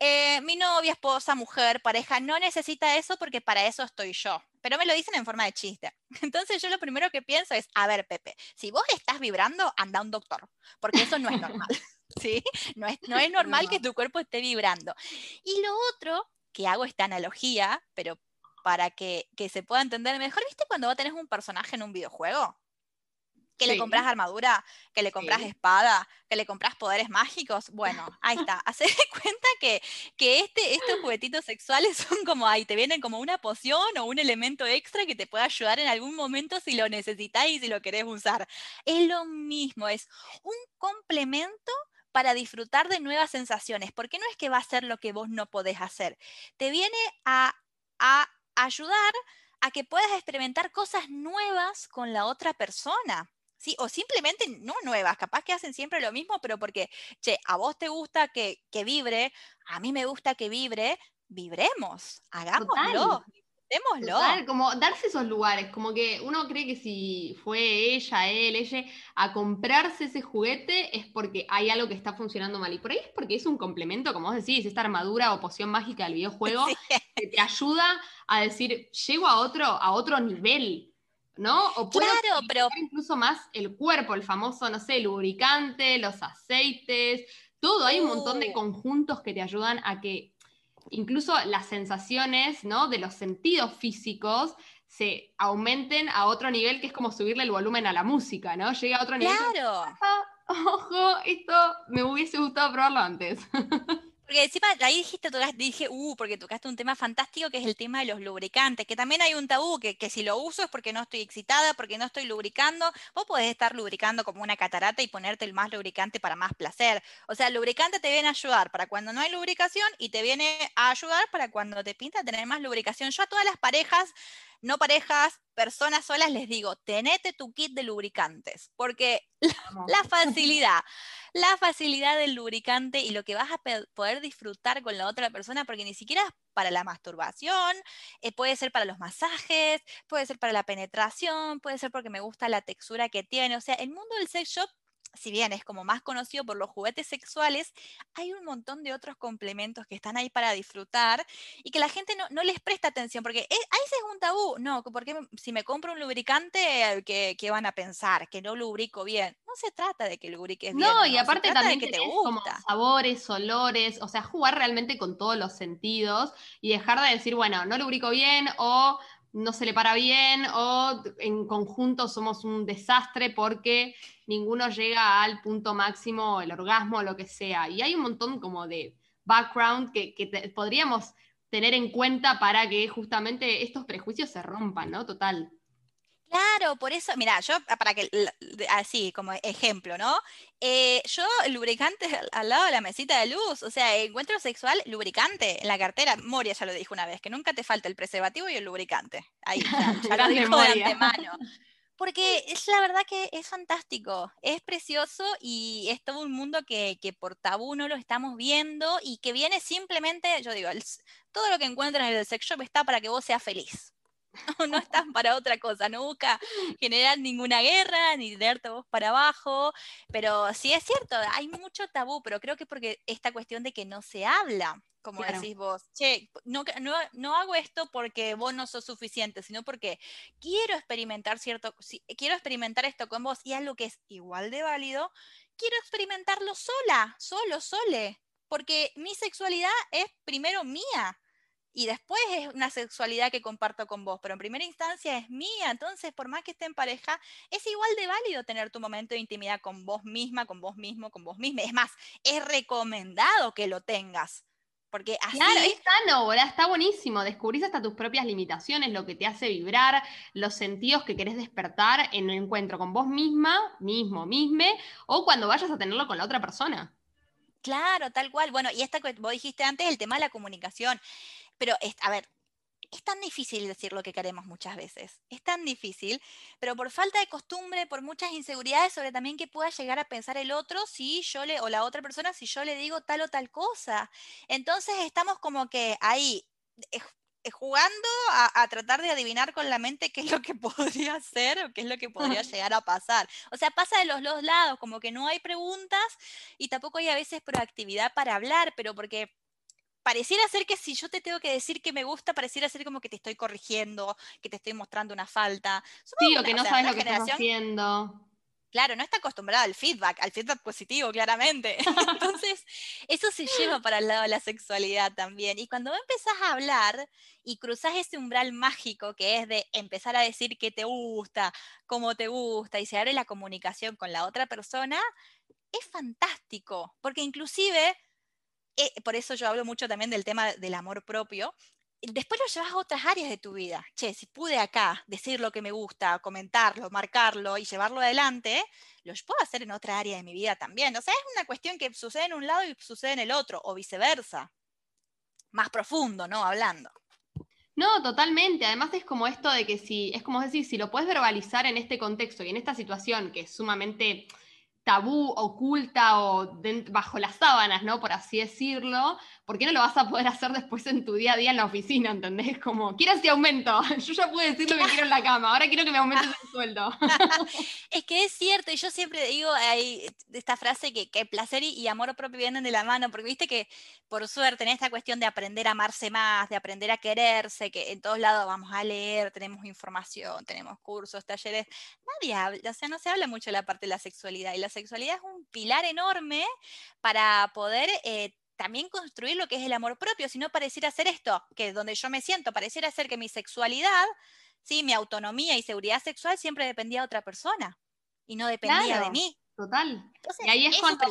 [SPEAKER 2] eh, mi novia, esposa, mujer, pareja, no necesita eso porque para eso estoy yo. Pero me lo dicen en forma de chiste. Entonces yo lo primero que pienso es, a ver, Pepe, si vos estás vibrando, anda a un doctor, porque eso no es normal. ¿Sí? No es, no es normal que tu cuerpo esté vibrando. Y lo otro, que hago esta analogía, pero para que, que se pueda entender mejor, ¿viste cuando vos tenés un personaje en un videojuego? Que le compras armadura, que le compras
[SPEAKER 1] Sí.
[SPEAKER 2] espada, que le compras poderes mágicos. Bueno, ahí está. Hacé de cuenta que, que este, estos juguetitos sexuales son como ahí, te vienen como una poción o un elemento extra que te puede ayudar en algún momento si lo necesitáis y si lo querés usar. Es lo mismo, es un complemento para disfrutar de nuevas sensaciones, porque no es que va a ser lo que vos no podés hacer, te viene a, a ayudar a que puedas experimentar cosas nuevas con la otra persona. ¿Sí? O simplemente no nuevas, capaz que hacen siempre lo mismo, pero porque, che, a vos te gusta que, que vibre, a mí me gusta que vibre, vibremos, hagámoslo.
[SPEAKER 1] Total, como darse esos lugares, como que uno cree que si fue ella, él, ella, a comprarse ese juguete es porque hay algo que está funcionando mal. Y por ahí es porque es un complemento, como vos decís, esta armadura o poción mágica del videojuego
[SPEAKER 2] Sí.
[SPEAKER 1] que te ayuda a decir, llego a otro, a otro nivel, ¿no? O puedo
[SPEAKER 2] Claro, pero
[SPEAKER 1] incluso más el cuerpo, el famoso, no sé, lubricante, los aceites, todo. Hay un montón de
[SPEAKER 2] Uh.
[SPEAKER 1] conjuntos que te ayudan a que incluso las sensaciones, ¿no? De los sentidos físicos se aumenten a otro nivel que es como subirle el volumen a la música, ¿no? Llega a otro nivel. que,
[SPEAKER 2] claro.
[SPEAKER 1] "Ah, Ojo, esto me hubiese gustado probarlo antes.
[SPEAKER 2] Porque encima ahí dijiste, tocaste- dije, uh, porque tocaste un tema fantástico que es el tema de los lubricantes, que también hay un tabú, que, que si lo uso es porque no estoy excitada, porque no estoy lubricando. Vos podés estar lubricando como una catarata y ponerte el más lubricante para más placer. O sea, el lubricante te viene a ayudar para cuando no hay lubricación y te viene a ayudar para cuando te pinta tener más lubricación. Yo a todas las parejas, no parejas, personas solas les digo, tenete tu kit de lubricantes, porque la facilidad, la facilidad del lubricante y lo que vas a poder disfrutar con la otra persona, porque ni siquiera es para la masturbación, eh, puede ser para los masajes, puede ser para la penetración, puede ser porque me gusta la textura que tiene. O sea, el mundo del sex shop si bien es como más conocido por los juguetes sexuales, hay un montón de otros complementos que están ahí para disfrutar y que la gente no, les presta atención, porque ahí se es un tabú, no, porque si me compro un lubricante, ¿qué, van a pensar? Que no lubrico bien. No se trata de que lubriques bien.
[SPEAKER 1] No, y aparte también que te gusta. sabores, olores, o sea, jugar realmente con todos los sentidos y dejar de decir, bueno, no lubrico bien o no se le para bien o en conjunto somos un desastre porque ninguno llega al punto máximo, el orgasmo lo que sea. Y hay un montón como de background que, podríamos tener en cuenta para que justamente estos prejuicios se rompan, ¿no? Total.
[SPEAKER 2] Claro, por eso, mira, yo, ah, para que, así como ejemplo, ¿no? Eh, yo, lubricante al lado de la mesita de luz, o sea, encuentro sexual, lubricante en la cartera. Moria ya lo dijo una vez, que nunca te falta el preservativo y el lubricante. Ahí, ya, lo dijo de antemano. Porque es la verdad que es fantástico, es precioso y es todo un mundo que, que por tabú no lo estamos viendo y que viene simplemente, yo digo, todo lo que encuentras en el sex shop está para que vos seas feliz. no, están para otra cosa, no busca generar ninguna guerra ni darte vos para abajo, pero sí es cierto, hay mucho tabú, pero creo que es porque esta cuestión de que no se habla, como decís vos, che, no, no, hago esto porque vos no sos suficiente, sino porque quiero experimentar cierto, quiero experimentar esto con vos y algo que es igual de válido, quiero experimentarlo sola, solo, sole, porque mi sexualidad es primero mía y después es una sexualidad que comparto con vos, pero en primera instancia es mía, entonces por más que esté en pareja, es igual de válido tener tu momento de intimidad con vos misma, con vos mismo, con vos misma. Es más, es recomendado que lo tengas. Porque así...
[SPEAKER 1] Claro, es sano, Está buenísimo. Descubrís hasta tus propias limitaciones, lo que te hace vibrar, los sentidos que querés despertar en un encuentro con vos misma, mismo, misme, o cuando vayas a tenerlo con la otra persona.
[SPEAKER 2] Claro, tal cual. Bueno, y esta que vos dijiste antes, el tema de la comunicación. Pero, a ver, es tan difícil decir lo que queremos muchas veces. Es tan difícil, pero por falta de costumbre, por muchas inseguridades sobre también que pueda llegar a pensar el otro si yo le, o la otra persona, si yo le digo tal o tal cosa. Entonces estamos como que ahí eh, eh, jugando a, tratar de adivinar con la mente qué es lo que podría ser o qué es lo que podría llegar a pasar. O sea, pasa de los dos lados, como que no hay preguntas y tampoco hay a veces proactividad para hablar, pero porque pareciera ser que si yo te tengo que decir que me gusta, pareciera ser como que te estoy corrigiendo, que te estoy mostrando una falta.
[SPEAKER 1] sí, o que no sabes lo que estás haciendo.
[SPEAKER 2] Claro, no está acostumbrada al feedback, al feedback positivo, claramente. Entonces, eso se lleva para el lado de la sexualidad también. Y cuando empezás a hablar y cruzas ese umbral mágico que es de empezar a decir que te gusta, cómo te gusta, y se abre la comunicación con la otra persona, es fantástico, porque inclusive eh, por eso yo hablo mucho también del tema del amor propio. Después lo llevas a otras áreas de tu vida. Che, si pude acá decir lo que me gusta, comentarlo, marcarlo y llevarlo adelante, lo puedo hacer en otra área de mi vida también. O sea, es una cuestión que sucede en un lado y sucede en el otro, o viceversa. Más profundo, ¿no? Hablando.
[SPEAKER 1] No, totalmente. Además es como esto de que si, es como decir, si lo puedes verbalizar en este contexto y en esta situación que es sumamente tabú, oculta o bajo las sábanas, ¿no? Por así decirlo, ¿por qué no lo vas a poder hacer después en tu día a día en la oficina, ¿entendés? Como, quiero ese aumento, yo ya puedo decir lo que quiero en la cama, ahora quiero que me aumentes el sueldo.
[SPEAKER 2] es que es cierto, y yo siempre digo hay esta frase que, placer y, amor propio vienen de la mano, porque viste que por suerte en esta cuestión de aprender a amarse más, de aprender a quererse, que en todos lados vamos a leer, tenemos información, tenemos cursos, talleres, nadie habla, o sea, no se habla mucho de la parte de la sexualidad, y la sexualidad es un pilar enorme para poder eh, también construir lo que es el amor propio, si no pareciera ser esto, que es donde yo me siento, pareciera ser que mi sexualidad, ¿sí? mi autonomía y seguridad sexual siempre dependía de otra persona y no dependía de mí.
[SPEAKER 1] Total. y ahí es, cuando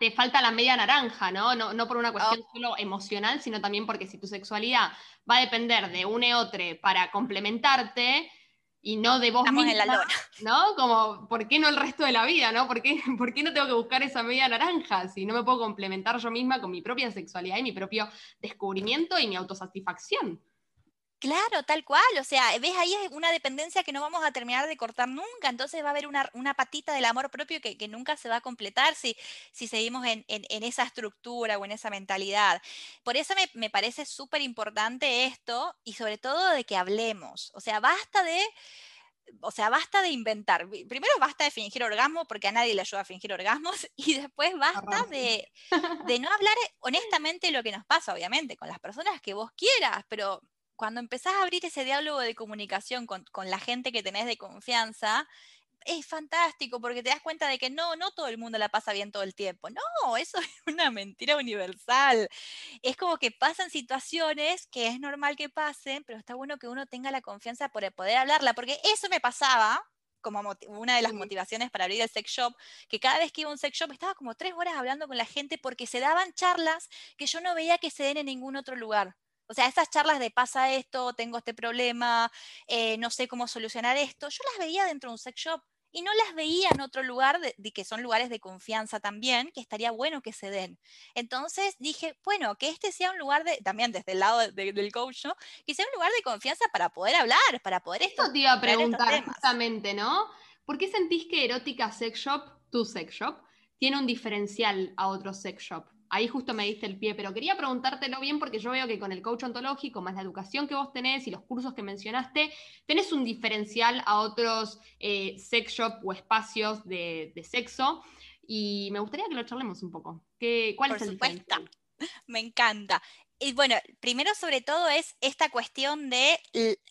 [SPEAKER 1] te falta la media naranja, ¿no? No, no por una cuestión oh. solo emocional, sino también porque si tu sexualidad va a depender de un y otro para complementarte, y no de vos
[SPEAKER 2] Estamos en la lona.
[SPEAKER 1] ¿no? Como, ¿por qué no el resto de la vida, no? ¿Por qué, ¿Por qué no tengo que buscar esa media naranja si no me puedo complementar yo misma con mi propia sexualidad y mi propio descubrimiento y mi autosatisfacción?
[SPEAKER 2] Claro, tal cual. O sea, ves ahí es una dependencia que no vamos a terminar de cortar nunca. Entonces va a haber una, patita del amor propio que, nunca se va a completar si, si seguimos en, esa estructura o en esa mentalidad. Por eso me, me parece súper importante esto y sobre todo de que hablemos. O sea, basta de o sea, basta de inventar. Primero basta de fingir orgasmo porque a nadie le ayuda a fingir orgasmos y después basta de, de no hablar honestamente lo que nos pasa, obviamente, con las personas que vos quieras, pero cuando empezás a abrir ese diálogo de comunicación con, con, la gente que tenés de confianza, es fantástico porque te das cuenta de que no, no todo el mundo la pasa bien todo el tiempo. No, eso es una mentira universal. Es como que pasan situaciones que es normal que pasen, pero está bueno que uno tenga la confianza por poder hablarla, porque eso me pasaba como una de las motivaciones para abrir el sex shop, que cada vez que iba a un sex shop estaba como tres horas hablando con la gente porque se daban charlas que yo no veía que se den en ningún otro lugar. O sea, esas charlas de pasa esto, tengo este problema, eh, no sé cómo solucionar esto, yo las veía dentro de un sex shop y no las veía en otro lugar, de, que son lugares de confianza también, que estaría bueno que se den. Entonces dije, bueno, que este sea un lugar de, también desde el lado del coach, ¿no? Que sea un lugar de confianza para poder hablar, para poder...
[SPEAKER 1] Esto te iba a preguntar justamente, ¿no? ¿Por qué sentís que Erótica Sex Shop, tu sex shop, tiene un diferencial a otro sex shop? Ahí justo me diste el pie, pero quería preguntártelo bien porque yo veo que con el coach ontológico, más la educación que vos tenés y los cursos que mencionaste, tenés un diferencial a otros eh, sex shop o espacios de, sexo y me gustaría que lo charlemos un poco. ¿Qué, ¿Cuál es el diferencial?
[SPEAKER 2] Me encanta. Y bueno, primero sobre todo es esta cuestión de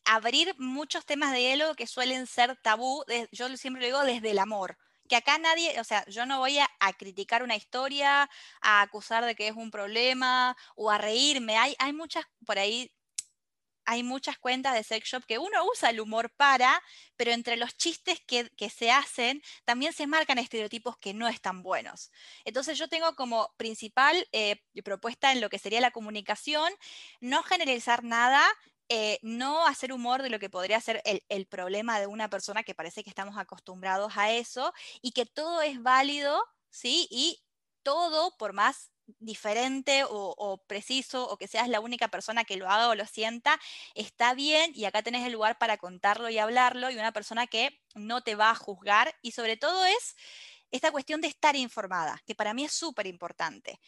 [SPEAKER 2] abrir muchos temas de diálogo que suelen ser tabú, yo siempre lo digo desde el amor que acá nadie, o sea, yo no voy a, criticar una historia, a acusar de que es un problema o a reírme. Hay, hay muchas, por ahí, hay muchas cuentas de sex shop que uno usa el humor para, pero entre los chistes que, se hacen también se marcan estereotipos que no están buenos. Entonces yo tengo como principal eh, propuesta en lo que sería la comunicación, no generalizar nada, eh, no hacer humor de lo que podría ser el, problema de una persona que parece que estamos acostumbrados a eso y que todo es válido, ¿sí? Y todo, por más diferente o, preciso o que seas la única persona que lo haga o lo sienta, está bien y acá tenés el lugar para contarlo y hablarlo y una persona que no te va a juzgar y sobre todo es esta cuestión de estar informada, que para mí es súper importante.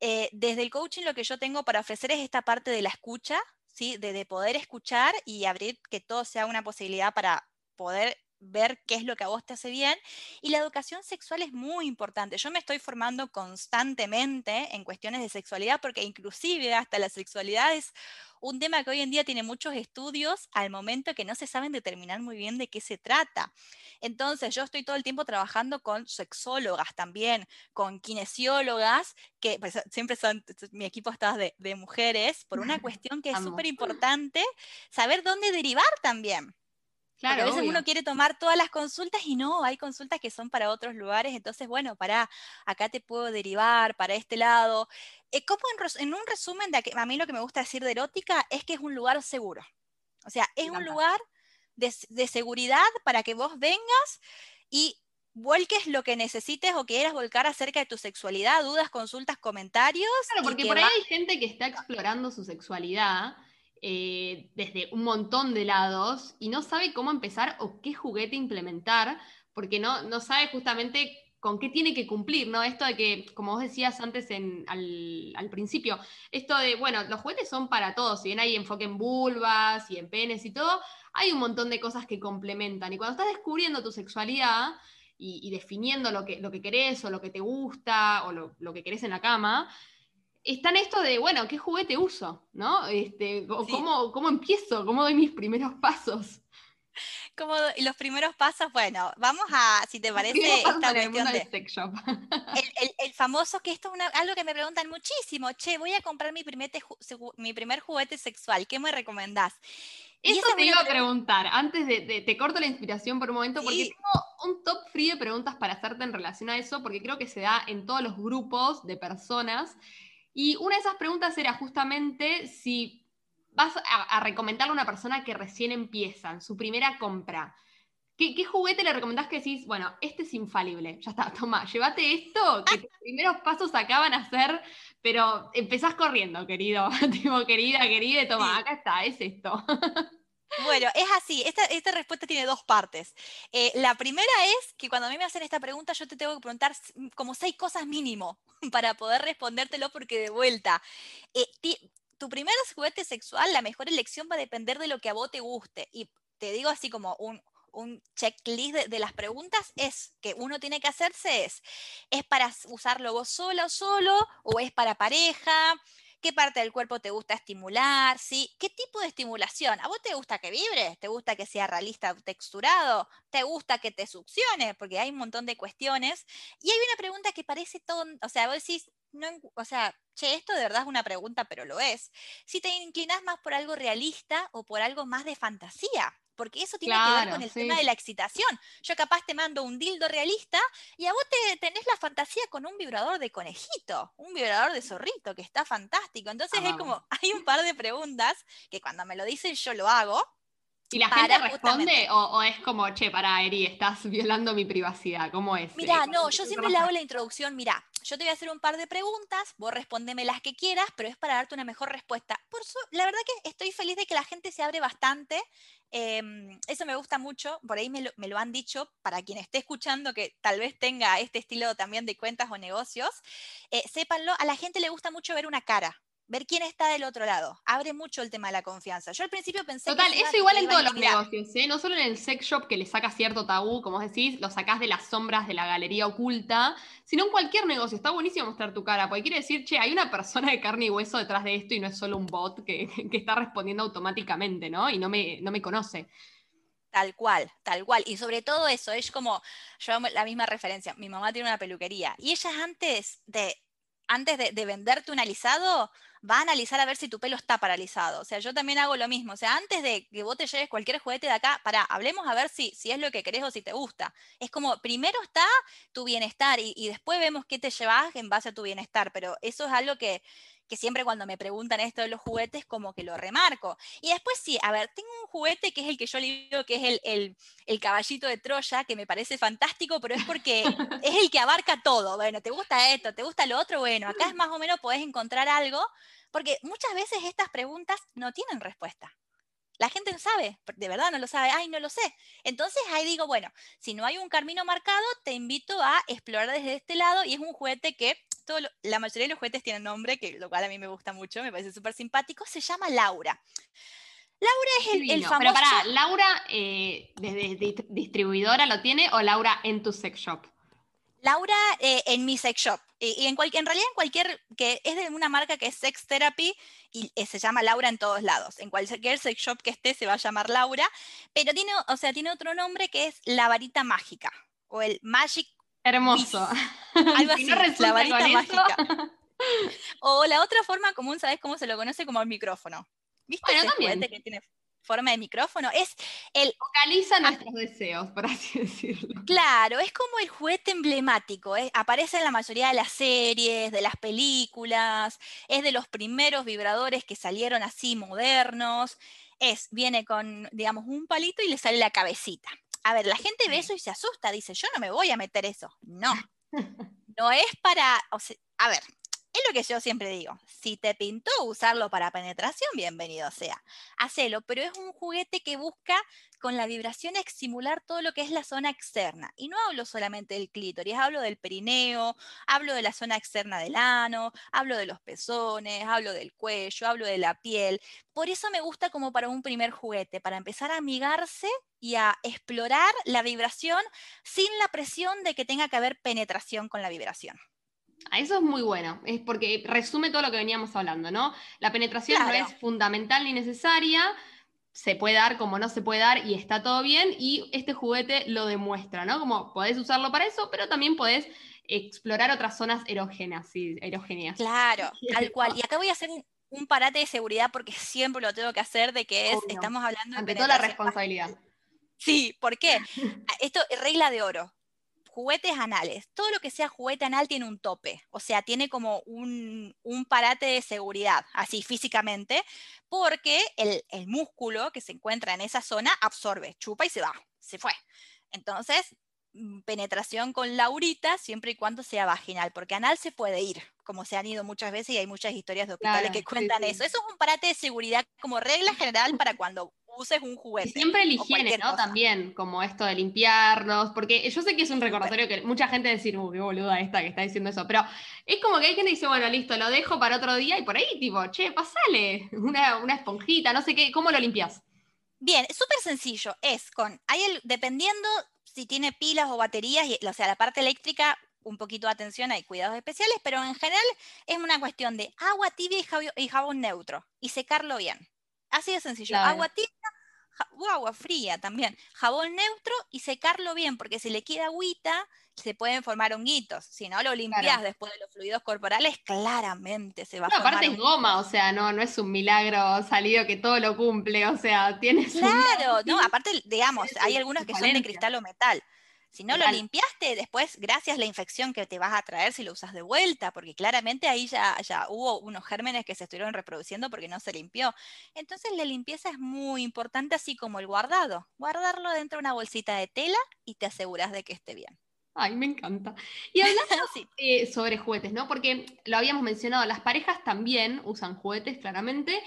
[SPEAKER 2] Eh, desde el coaching lo que yo tengo para ofrecer es esta parte de la escucha, de, poder escuchar y abrir que todo sea una posibilidad para poder ver qué es lo que a vos te hace bien. Y la educación sexual es muy importante. Yo me estoy formando constantemente en cuestiones de sexualidad porque inclusive hasta la sexualidad es un tema que hoy en día tiene muchos estudios al momento que no se saben determinar muy bien de qué se trata. Entonces, yo estoy todo el tiempo trabajando con sexólogas también, con kinesiólogas, que pues, siempre son, mi equipo está de, de mujeres, por una cuestión que es súper importante, saber dónde derivar también. Claro, a veces uno quiere tomar todas las consultas y no, hay consultas que son para otros lugares, entonces, bueno, para acá te puedo derivar, para este lado. Eh, como en, un resumen, de a mí lo que me gusta decir de erótica es que es un lugar seguro. O sea, es un lugar de, seguridad para que vos vengas y vuelques lo que necesites o quieras volcar acerca de tu sexualidad, dudas, consultas, comentarios.
[SPEAKER 1] Claro, porque por ahí hay gente que está explorando su sexualidad eh, desde un montón de lados y no sabe cómo empezar o qué juguete implementar, porque no, no sabe justamente con qué tiene que cumplir, ¿no? Esto de que, como vos decías antes en, al, principio, esto de, bueno, los juguetes son para todos, si bien hay enfoque en vulvas y en penes y todo, hay un montón de cosas que complementan. Y cuando estás descubriendo tu sexualidad y, definiendo lo que, lo que querés o lo que te gusta o lo, lo que querés en la cama, está en esto de, bueno, ¿qué juguete uso? ¿No? Este, ¿cómo, ¿Cómo empiezo? ¿Cómo doy mis primeros pasos?
[SPEAKER 2] Como los primeros pasos, bueno, vamos a, si te parece, esta cuestión de, el, famoso, que esto es algo que me preguntan muchísimo, che, voy a comprar mi primer, mi primer juguete sexual, ¿qué me recomendás?
[SPEAKER 1] Eso te iba a preguntar, antes de, te corto la inspiración por un momento, porque tengo un top free de preguntas para hacerte en relación a eso, porque creo que se da en todos los grupos de personas y una de esas preguntas era justamente si vas a, recomendarle a una persona que recién empieza, en su primera compra. ¿Qué, juguete le recomendás que decís, bueno, este es infalible? Ya está, toma, llévate esto, que tus primeros pasos acaban a ser, pero empezás corriendo, querido, tipo, querida, querida, toma, acá está, es esto.
[SPEAKER 2] Bueno, es así. Esta, respuesta tiene dos partes. Eh, la primera es que cuando a mí me hacen esta pregunta, yo te tengo que preguntar como seis cosas mínimo para poder respondértelo porque de vuelta, eh, tu primer juguete sexual, la mejor elección va a depender de lo que a vos te guste. Y te digo así como un, un checklist de, las preguntas es que uno tiene que hacerse es, ¿es para usarlo vos sola o solo o es para pareja? ¿Qué parte del cuerpo te gusta estimular? ¿Qué tipo de estimulación? ¿A vos te gusta que vibre? ¿Te gusta que sea realista texturado? ¿Te gusta que te succione? Porque hay un montón de cuestiones. Y hay una pregunta que parece todo, o sea, vos decís, o sea, che, esto de verdad es una pregunta, pero lo es. Si te inclinas más por algo realista o por algo más de fantasía porque eso tiene que ver con el tema de la excitación. Yo capaz te mando un dildo realista y a vos te tenés la fantasía con un vibrador de conejito, un vibrador de zorrito, que está fantástico. Entonces es como, hay un par de preguntas que cuando me lo dicen yo lo hago,
[SPEAKER 1] ¿Y la gente responde o, es como, che, para Eri, estás violando mi privacidad? ¿Cómo es?
[SPEAKER 2] Mira, no, yo siempre le hago la introducción, mira, yo te voy a hacer un par de preguntas, vos respondeme las que quieras, pero es para darte una mejor respuesta. Por la verdad que estoy feliz de que la gente se abre bastante. Em, eso me gusta mucho, por ahí me lo, han dicho, para quien esté escuchando que tal vez tenga este estilo también de cuentas o negocios, eh, sépanlo, a la gente le gusta mucho ver una cara, ver quién está del otro lado. Abre mucho el tema de la confianza. Yo al principio pensé
[SPEAKER 1] Total, eso igual en todos los negocios, ¿eh? No solo en el sex shop que le saca cierto tabú, como decís, lo sacás de las sombras de la galería oculta, sino en cualquier negocio. Está buenísimo mostrar tu cara, porque quiere decir, che, hay una persona de carne y hueso detrás de esto y no es solo un bot que, está respondiendo automáticamente, ¿no? Y no me, no me conoce.
[SPEAKER 2] Tal cual, tal cual. Y sobre todo eso, es como, yo la misma referencia, mi mamá tiene una peluquería y ella antes de, antes de venderte un alisado, va a analizar a ver si tu pelo está paralizado. O sea, yo también hago lo mismo. O sea, antes de que vos te lleves cualquier juguete de acá, para, hablemos a ver si, si es lo que querés o si te gusta. Es como, primero está tu bienestar y, y después vemos qué te llevas en base a tu bienestar. Pero eso es algo que, que siempre cuando me preguntan esto de los juguetes, como que lo remarco. Y después sí, a ver, tengo un juguete que es el que yo le digo que es el, el, caballito de Troya, que me parece fantástico, pero es porque es el que abarca todo. Bueno, ¿te gusta esto? ¿Te gusta lo otro? Bueno, acá es más o menos podés encontrar algo, porque muchas veces estas preguntas no tienen respuesta. La gente no sabe, de verdad no lo sabe, ay, no lo sé. Entonces ahí digo, bueno, si no hay un camino marcado, te invito a explorar desde este lado y es un juguete que la mayoría de los juguetes tienen nombre, que lo cual a mí me gusta mucho, me parece súper simpático, se llama Laura. Laura es el, famoso...
[SPEAKER 1] Pero para, ¿Laura eh, desde distribuidora lo tiene o Laura en tu sex shop?
[SPEAKER 2] Laura eh, en mi sex shop. Y, en, en, realidad en cualquier, que es de una marca que es Sex Therapy y eh, se llama Laura en todos lados. En cualquier sex shop que esté se va a llamar Laura, pero tiene, o sea, tiene otro nombre que es la varita mágica o el Magic
[SPEAKER 1] Hermoso.
[SPEAKER 2] Algo así, la varita mágica. O la otra forma común, ¿sabes cómo se lo conoce? Como el micrófono. ¿Viste bueno, también. que tiene forma de micrófono? Es el...
[SPEAKER 1] Focaliza nuestros deseos, por así decirlo.
[SPEAKER 2] Claro, es como el juguete emblemático. ¿eh? Aparece en la mayoría de las series, de las películas. Es de los primeros vibradores que salieron así modernos. Es, viene con, digamos, un palito y le sale la cabecita. A ver, la gente ve eso y se asusta, dice, yo no me voy a meter eso. No, no es para, a ver, es lo que yo siempre digo, si te pintó usarlo para penetración, bienvenido sea, hacelo, pero es un juguete que busca con la vibración estimular todo lo que es la zona externa. Y no hablo solamente del clítoris, hablo del perineo, hablo de la zona externa del ano, hablo de los pezones, hablo del cuello, hablo de la piel. Por eso me gusta como para un primer juguete, para empezar a amigarse y a explorar la vibración sin la presión de que tenga que haber penetración con la vibración.
[SPEAKER 1] Ah, eso es muy bueno, es porque resume todo lo que veníamos hablando, ¿no? La penetración no es fundamental ni necesaria, se puede dar como no se puede dar y está todo bien, y este juguete lo demuestra, ¿no? Como podés usarlo para eso, pero también podés explorar otras zonas erógenas, sí, erógenas.
[SPEAKER 2] Claro, tal cual. Y acá voy a hacer un, parate de seguridad porque siempre lo tengo que hacer de que es, estamos hablando
[SPEAKER 1] de... Ante toda la responsabilidad.
[SPEAKER 2] Sí, ¿por qué? Esto es regla de oro juguetes anales. Todo lo que sea juguete anal tiene un tope, o sea, tiene como un, parate de seguridad, así físicamente, porque el, el, músculo que se encuentra en esa zona absorbe, chupa y se va, se fue. Entonces, mm, penetración con laurita siempre y cuando sea vaginal, porque anal se puede ir, como se han ido muchas veces y hay muchas historias de hospitales que cuentan eso. Eso es un parate de seguridad como regla general para cuando uses un juguete.
[SPEAKER 1] siempre el higiene, ¿no? También, como esto de limpiarlos, porque yo sé que es un recordatorio que mucha gente decir, uh, qué boluda esta que está diciendo eso, pero es como que hay gente que dice, bueno, listo, lo dejo para otro día y por ahí, tipo, che, pasale, una, una esponjita, no sé qué, ¿cómo lo limpias?
[SPEAKER 2] Bien, súper sencillo. Es con, hay el, dependiendo si tiene pilas o baterías, y, o sea, la parte eléctrica, un poquito de atención, hay cuidados especiales, pero en general es una cuestión de agua tibia y jabón, neutro y secarlo bien. Así de sencillo. Agua tibia o agua fría también. Jabón neutro y secarlo bien, porque si le queda agüita, se pueden formar honguitos. Si no lo limpias después de los fluidos corporales, claramente se va a formar.
[SPEAKER 1] Aparte es goma, o sea, no, no es un milagro salido que todo lo cumple, o sea, tienes.
[SPEAKER 2] Claro, no, aparte, digamos, hay algunos que son de cristal o metal. Si no lo limpiaste, después, gracias la infección que te vas a traer si lo usas de vuelta, porque claramente ahí ya, ya hubo unos gérmenes que se estuvieron reproduciendo porque no se limpió. Entonces la limpieza es muy importante, así como el guardado. Guardarlo dentro de una bolsita de tela y te aseguras de que esté bien.
[SPEAKER 1] Ay, me encanta. Y hablando sobre juguetes, ¿no? Porque lo habíamos mencionado, las parejas también usan juguetes, claramente.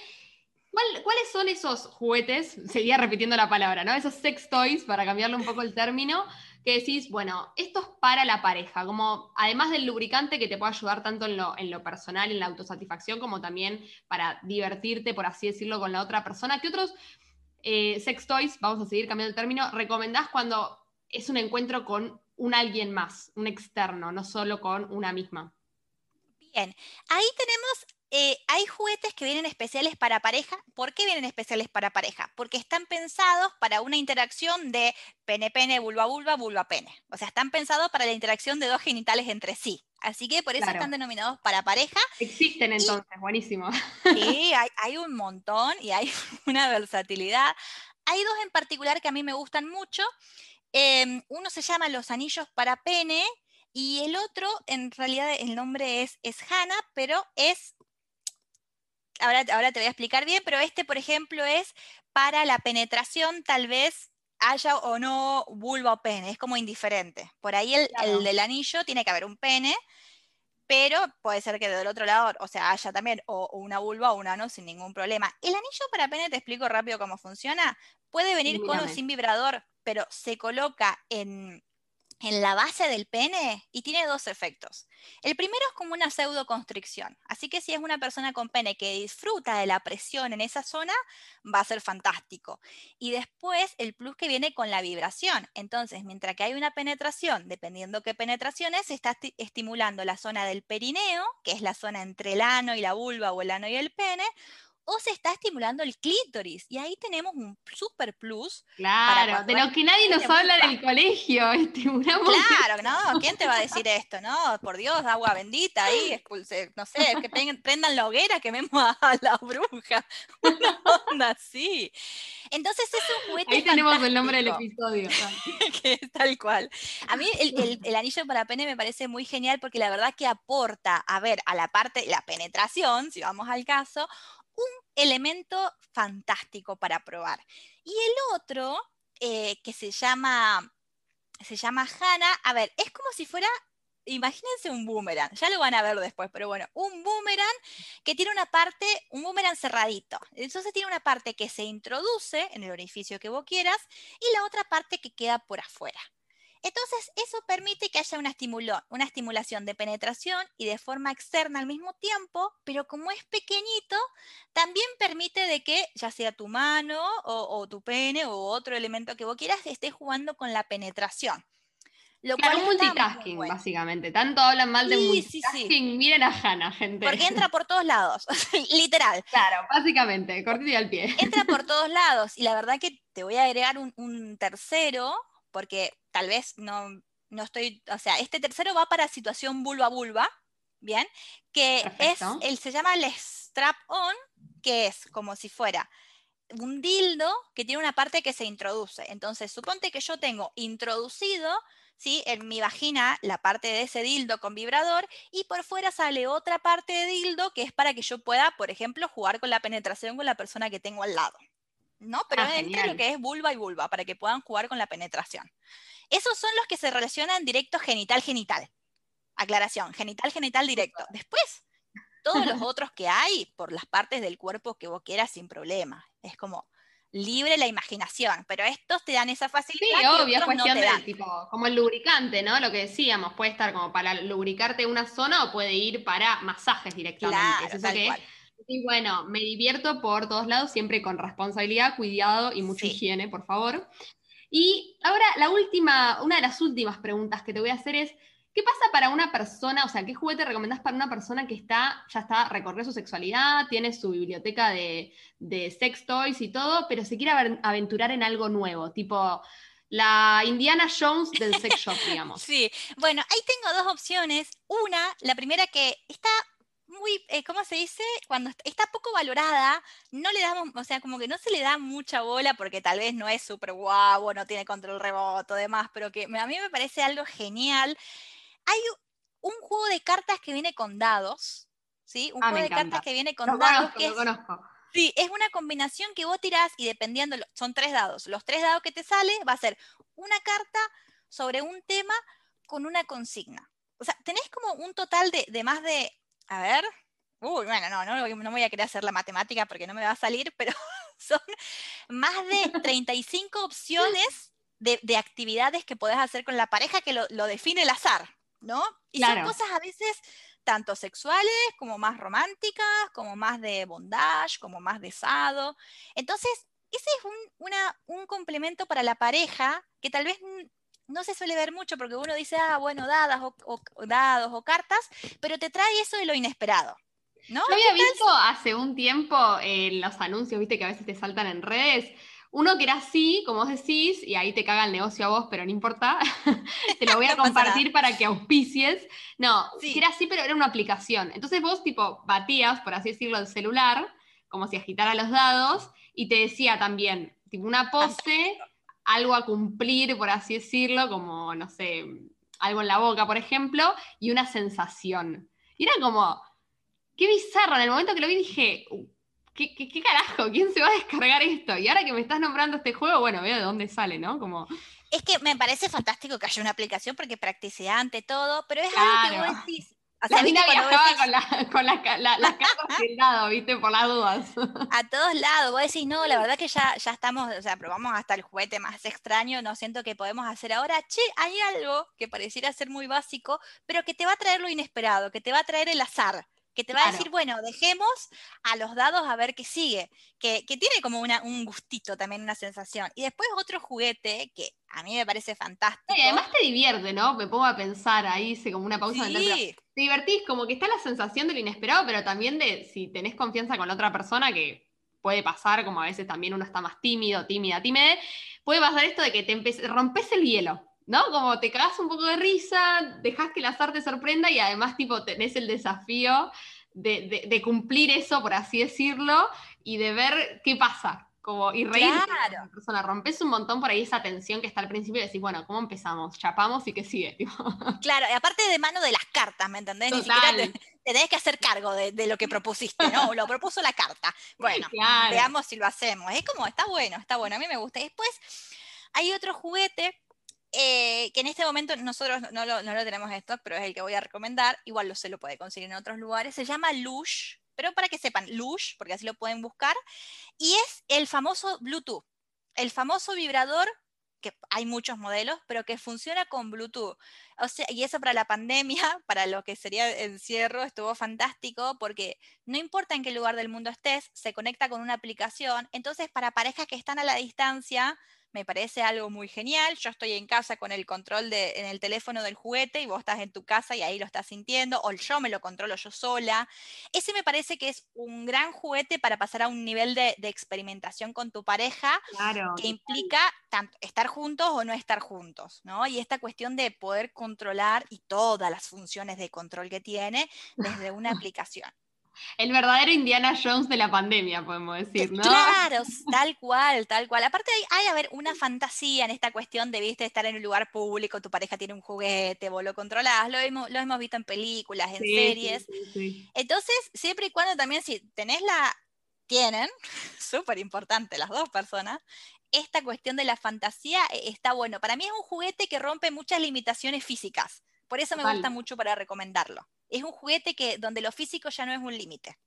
[SPEAKER 1] ¿Cuáles son esos juguetes? Seguía repitiendo la palabra, ¿no? Esos sex toys, para cambiarle un poco el término, que decís, bueno, esto es para la pareja, como además del lubricante que te puede ayudar tanto en lo, personal, en la autosatisfacción, como también para divertirte, por así decirlo, con la otra persona. ¿Qué otros eh, sex toys, vamos a seguir cambiando el término, recomendás cuando es un encuentro con un alguien más, un externo, no solo con una misma?
[SPEAKER 2] Bien, ahí tenemos eh, hay juguetes que vienen especiales para pareja. ¿Por qué vienen especiales para pareja? Porque están pensados para una interacción de pene-pene, vulva-vulva, vulva-pene. O sea, están pensados para la interacción de dos genitales entre sí. Así que por eso están denominados para pareja.
[SPEAKER 1] Existen entonces, buenísimo.
[SPEAKER 2] Sí, hay, un montón y hay una versatilidad. Hay dos en particular que a mí me gustan mucho. Em, uno se llama los anillos para pene y el otro, en realidad el nombre es, es Hana, pero es ahora, te voy a explicar bien, pero este, por ejemplo, es para la penetración, tal vez haya o no vulva o pene, es como indiferente. Por ahí el, del anillo tiene que haber un pene, pero puede ser que del otro lado, o sea, haya también o, una vulva o un ano sin ningún problema. El anillo para pene, te explico rápido cómo funciona, puede venir con o sin vibrador, pero se coloca en, en la base del pene y tiene dos efectos. El primero es como una pseudoconstricción, así que si es una persona con pene que disfruta de la presión en esa zona, va a ser fantástico. Y después el plus que viene con la vibración. Entonces, mientras que hay una penetración, dependiendo qué penetración es, se está estimulando la zona del perineo, que es la zona entre el ano y la vulva o el ano y el pene, o se está estimulando el clítoris. Y ahí tenemos un super plus.
[SPEAKER 1] Claro, de lo que nadie nos habla en el colegio, estimulamos.
[SPEAKER 2] Claro, ¿no? ¿Quién te va a decir esto? No, por Dios, agua bendita ahí, expulse, no sé, que prendan la hoguera, quememos a la bruja. Una onda así. Entonces es un juguete.
[SPEAKER 1] Ahí tenemos el nombre del episodio.
[SPEAKER 2] que es tal cual. A mí el, el, anillo para pene me parece muy genial porque la verdad que aporta, a ver, a la parte, la penetración, si vamos al caso, un elemento fantástico para probar. Y el otro, eh, que se llama, se llama Hana, a ver, es como si fuera imagínense un boomerang, ya lo van a ver después, pero bueno, un boomerang que tiene una parte, un boomerang cerradito. Entonces tiene una parte que se introduce en el orificio que vos quieras y la otra parte que queda por afuera. Entonces, eso permite que haya una, una estimulación de penetración y de forma externa al mismo tiempo, pero como es pequeñito, también permite de que ya sea tu mano o, tu pene o otro elemento que vos quieras esté jugando con la penetración.
[SPEAKER 1] Lo claro, cual multitasking, básicamente. Tanto hablan mal de multitasking. Miren a Hannah, gente.
[SPEAKER 2] Porque entra por todos lados, literal.
[SPEAKER 1] Claro, básicamente, cortito al pie.
[SPEAKER 2] Entra por todos lados. Y la verdad que te voy a agregar un tercero, porque tal vez no, no estoy, o sea, este tercero va para situación vulva-vulva, ¿bien? Que es, él se llama el strap-on, que es como si fuera un dildo que tiene una parte que se introduce. Entonces, suponte que yo tengo introducido, ¿sí? En mi vagina la parte de ese dildo con vibrador y por fuera sale otra parte de dildo que es para que yo pueda, por ejemplo, jugar con la penetración con la persona que tengo al lado. ¿No? Pero ah, lo que es vulva y vulva, para que puedan jugar con la penetración. Esos son los que se relacionan directo genital-genital. Aclaración, genital-genital directo. Después, todos los otros que hay, por las partes del cuerpo que vos quieras, sin problema. Es como libre la imaginación, pero estos te dan esa facilidad.
[SPEAKER 1] Sí, obvio, es cuestión de tipo, como el lubricante, ¿no? Lo que decíamos, puede estar como para lubricarte una zona o puede ir para masajes directamente.
[SPEAKER 2] Claro, tal cual
[SPEAKER 1] Y bueno, me divierto por todos lados, siempre con responsabilidad, cuidado y mucha
[SPEAKER 2] Sí.
[SPEAKER 1] higiene, por favor. Y ahora la última, una de las últimas preguntas que te voy a hacer es, ¿qué pasa para una persona, o sea, qué juguete recomendás para una persona que está, ya está, recorrió su sexualidad, tiene su biblioteca de, de sex toys y todo, pero se quiere aven- aventurar en algo nuevo, tipo la Indiana Jones del sex shop, digamos.
[SPEAKER 2] Sí, bueno, ahí tengo dos opciones. Una, la primera que está muy, eh, ¿cómo se dice? Cuando est- está poco valorada, no le damos, o sea, como que no se le da mucha bola porque tal vez no es súper guau, no tiene control rebote, demás, pero que a mí me parece algo genial. Hay un juego de cartas que viene con dados, ¿sí? Un
[SPEAKER 1] Ah,
[SPEAKER 2] juego de cartas que viene con
[SPEAKER 1] Lo
[SPEAKER 2] dados
[SPEAKER 1] conozco,
[SPEAKER 2] que
[SPEAKER 1] lo conozco.
[SPEAKER 2] Sí, es una combinación que vos tirás y dependiendo, son tres dados. Los tres dados que te sale va a ser una carta sobre un tema con una consigna. O sea, tenés como un total de, de más de, a ver, uy, bueno, no, no, voy- no voy a querer hacer la matemática porque no me va a salir, pero son más de 35 opciones de, de actividades que podés hacer con la pareja que lo, lo define el azar, ¿no? Y
[SPEAKER 1] Claro.
[SPEAKER 2] son cosas a veces tanto sexuales como más románticas, como más de bondage, como más de sado. Entonces, ese es un, una- un complemento para la pareja que tal vez no se suele ver mucho porque uno dice, ah, bueno, dadas o, o- dados o cartas, pero te trae eso de lo inesperado. ¿No?
[SPEAKER 1] Yo había visto hace un tiempo en los anuncios, viste, que a veces te saltan en redes. Uno que era así, como vos decís, y ahí te caga el negocio a vos, pero no importa. te lo voy a
[SPEAKER 2] No
[SPEAKER 1] compartir para que auspicies. No,
[SPEAKER 2] Sí.
[SPEAKER 1] que era así, pero era una aplicación. Entonces vos, tipo, batías, por así decirlo, el celular, como si agitara los dados, y te decía también, tipo, una pose, algo a cumplir, por así decirlo, como, no sé, algo en la boca, por ejemplo, y una sensación. Y era como, qué bizarro. En el momento que lo vi dije, "Uh, ¿qué, qué, qué carajo? ¿Quién se va a descargar esto? Y ahora que me estás nombrando este juego, bueno, veo de dónde sale, ¿no? Como,
[SPEAKER 2] Es que me parece fantástico que haya una aplicación porque practicidad ante todo, pero es algo que vos decís. O sea,
[SPEAKER 1] la
[SPEAKER 2] ¿viste
[SPEAKER 1] mina
[SPEAKER 2] cuando vos
[SPEAKER 1] viajaba
[SPEAKER 2] decís-
[SPEAKER 1] con, la, con la ca- la- las el dado, ¿viste? Por las dudas.
[SPEAKER 2] a todos lados. Vos decís, no, la verdad que ya, ya estamos, o sea, probamos hasta el juguete más extraño, no siento que podemos hacer ahora. Che, hay algo que pareciera ser muy básico, pero que te va a traer lo inesperado, que te va a traer el azar. Que te va a decir, bueno, dejemos a los dados a ver qué sigue, que, que tiene como una, un gustito también, una sensación. Y después otro juguete que a mí me parece fantástico.
[SPEAKER 1] Y además te divierte, ¿no? Me pongo a pensar, ahí hice como una pausa mental,
[SPEAKER 2] Sí,
[SPEAKER 1] te divertís, como que está la sensación de lo inesperado, pero también de si tenés confianza con la otra persona, que puede pasar, como a veces también uno está más tímido, tímida, tímide, puede pasar esto de que te rompes el hielo, ¿no? Como te cagas un poco de risa, dejas que el azar te sorprenda y además tipo tenés el desafío de, de- de cumplir eso, por así decirlo, y de ver qué pasa. Como, y con
[SPEAKER 2] Claro.
[SPEAKER 1] la persona, rompes un montón por ahí esa tensión que está al principio y decís, bueno, ¿cómo empezamos? Chapamos y qué sigue.
[SPEAKER 2] Claro, y aparte de mano de las cartas, ¿me entendés? Ni siquiera te,
[SPEAKER 1] Total.
[SPEAKER 2] te tenés que hacer cargo de, de lo que propusiste, ¿no? Lo propuso la carta. Bueno,
[SPEAKER 1] Claro.
[SPEAKER 2] veamos si lo hacemos. Es como, está bueno, está bueno, a mí me gusta. Y después hay otro juguete eh, que en este momento nosotros no lo, tenemos en stock, pero es el que voy a recomendar. Igual lo se lo puede conseguir en otros lugares. Se llama Lush, pero para que sepan, Lush, porque así lo pueden buscar. Y es el famoso Bluetooth, el famoso vibrador que hay muchos modelos, pero que funciona con Bluetooth. O sea, y eso para la pandemia, para lo que sería el encierro, estuvo fantástico porque no importa en qué lugar del mundo estés, se conecta con una aplicación. Entonces, para parejas que están a la distancia, me parece algo muy genial. Yo estoy en casa con el control de, en el teléfono del juguete y vos estás en tu casa y ahí lo estás sintiendo, o yo me lo controlo yo sola. Ese me parece que es un gran juguete para pasar a un nivel de, de experimentación con tu pareja
[SPEAKER 1] Claro.
[SPEAKER 2] que implica tanto estar juntos o no estar juntos, ¿no? Y esta cuestión de poder controlar y todas las funciones de control que tiene desde una aplicación.
[SPEAKER 1] El verdadero Indiana Jones de la pandemia, podemos decir, ¿no?
[SPEAKER 2] Claro, tal cual, tal cual. Aparte hay, hay, a ver, una fantasía en esta cuestión de, viste, estar en un lugar público, tu pareja tiene un juguete, vos lo controlás, lo hemos, lo hemos visto en películas, en
[SPEAKER 1] Sí,
[SPEAKER 2] series.
[SPEAKER 1] sí, sí.
[SPEAKER 2] Entonces, siempre y cuando también si tenés la, tienen, súper importante las dos personas, esta cuestión de la fantasía eh, está bueno. Para mí es un juguete que rompe muchas limitaciones físicas. Por eso me
[SPEAKER 1] Total.
[SPEAKER 2] gusta mucho para recomendarlo. Es un juguete que donde lo físico ya no es un límite.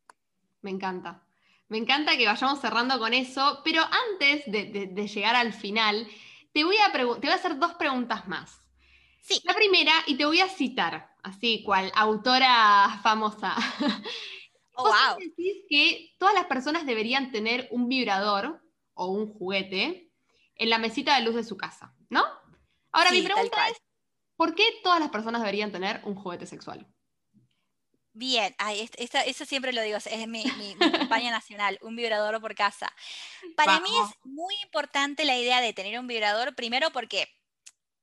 [SPEAKER 1] Me encanta. Me encanta que vayamos cerrando con eso, pero antes de, de- de llegar al final, te voy, a te voy a hacer dos preguntas más.
[SPEAKER 2] Sí.
[SPEAKER 1] La primera, y te voy a citar, así cual autora famosa.
[SPEAKER 2] Oh, wow.
[SPEAKER 1] decís que todas las personas deberían tener un vibrador o un juguete en la mesita de luz de su casa, ¿no? Ahora mi pregunta es, ¿por qué todas las personas deberían tener un juguete sexual?
[SPEAKER 2] Bien, eso siempre lo digo, es mi, mi, campaña nacional, un vibrador por casa. Para mí es muy importante la idea de tener un vibrador, primero porque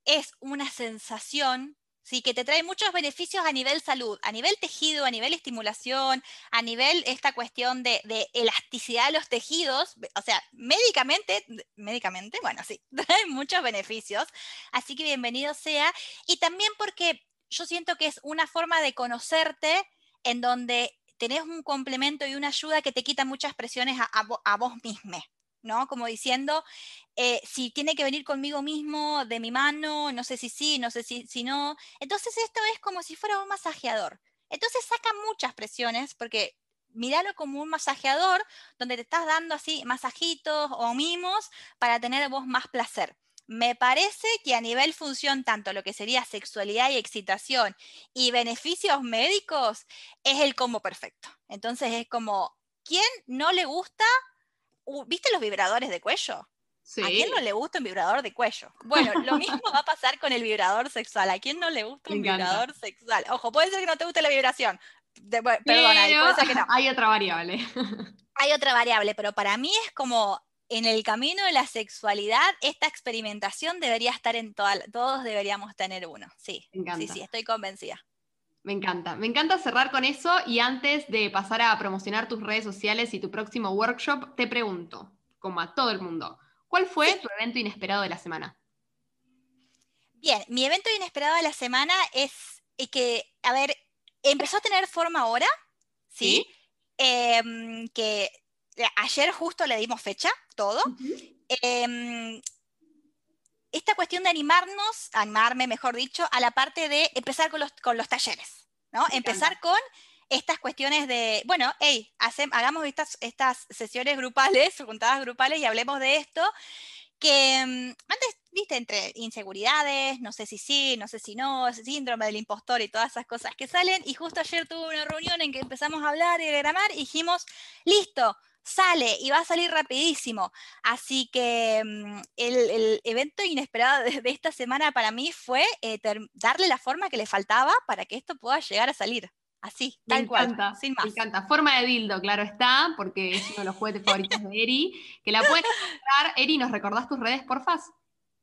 [SPEAKER 2] es una sensación ¿sí? que te trae muchos beneficios a nivel salud, a nivel tejido, a nivel estimulación, a nivel esta cuestión de, elasticidad de los tejidos, o sea, médicamente, médicamente, bueno, sí, trae muchos beneficios, así que bienvenido sea, y también porque yo siento que es una forma de conocerte en donde tenés un complemento y una ayuda que te quita muchas presiones a, a vos mismo. ¿No? Como diciendo, eh, si tiene que venir conmigo mismo, de mi mano, no sé si sí, no sé si, si no. Entonces esto es como si fuera un masajeador. Entonces saca muchas presiones porque míralo como un masajeador donde te estás dando así masajitos o mimos para tener vos más placer. Me parece que a nivel función, tanto lo que sería sexualidad y excitación y beneficios médicos, es el combo perfecto. Entonces es como, ¿quién no le gusta ¿viste los vibradores de cuello? ¿A quién no le gusta un vibrador de cuello? Bueno, lo mismo va a pasar con el vibrador sexual. ¿A quién no le gusta un vibrador sexual? Ojo, puede ser que no te guste la vibración. perdona, puede ser que no.
[SPEAKER 1] Hay otra variable.
[SPEAKER 2] Hay otra variable, pero para mí es como en el camino de la sexualidad, esta experimentación debería estar en todas, todos deberíamos tener uno. Sí, sí, sí, estoy convencida.
[SPEAKER 1] Me encanta, me encanta cerrar con eso y antes de pasar a promocionar tus redes sociales y tu próximo workshop, te pregunto, como a todo el mundo, ¿cuál fue tu evento inesperado de la semana?
[SPEAKER 2] Bien, mi evento inesperado de la semana es, que, a ver, empezó a tener forma ahora, ¿sí? Em, que ayer justo le dimos fecha, todo. Esta cuestión de animarnos, animarme mejor dicho, a la parte de empezar con los, con los talleres, ¿no? empezar con estas cuestiones de, bueno, hey, hagamos estas, estas sesiones grupales, juntadas grupales y hablemos de esto, que mm, antes, viste, entre inseguridades, no sé si sí, no sé si no, síndrome del impostor y todas esas cosas que salen, y justo ayer tuve una reunión en que empezamos a hablar y a diagramar y dijimos, listo, sale y va a salir rapidísimo. Así que mm, el, evento inesperado de, esta semana para mí fue eh, darle la forma que le faltaba para que esto pueda llegar a salir. Así, tal cual, sin más.
[SPEAKER 1] Me encanta. Forma de dildo, claro está, porque es uno de los juguetes favoritos de Eri. Que la pueden encontrar. Eri, ¿nos recordás tus redes, porfa?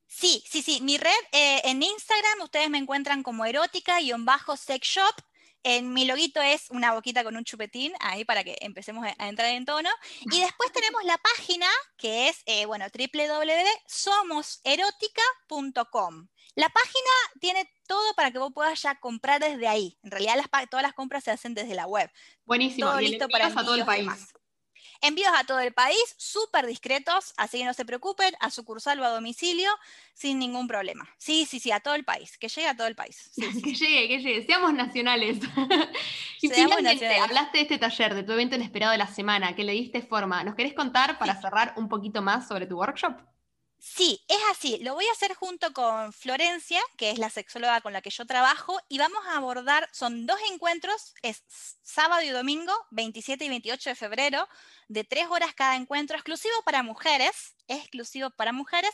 [SPEAKER 2] Sí, sí, sí. Mi red eh, en Instagram, ustedes me encuentran como erótica-sex shop. En mi loguito es una boquita con un chupetín, ahí para que empecemos a entrar en tono. Y después tenemos la página que es, eh, bueno, www.somoserótica.com. La página tiene todo para que vos puedas ya comprar desde ahí. En realidad todas las compras se hacen desde la web.
[SPEAKER 1] Buenísimo. Todo listo para todo el país.
[SPEAKER 2] Envíos a todo el país, súper discretos, así que no se preocupen, a sucursal o a domicilio, sin ningún problema. Sí, sí, sí, a todo el país, que llegue a todo el país.
[SPEAKER 1] que llegue, que llegue, seamos nacionales. y finalmente, hablaste de este taller, de tu evento inesperado de la semana, que le diste forma. ¿Nos querés contar para cerrar un poquito más sobre tu workshop?
[SPEAKER 2] Sí, es así. Lo voy a hacer junto con Florencia, que es la sexóloga con la que yo trabajo, y vamos a abordar, son dos encuentros, es sábado y domingo, 27 y 28 de febrero, de tres horas cada encuentro, exclusivo para mujeres, exclusivo para mujeres,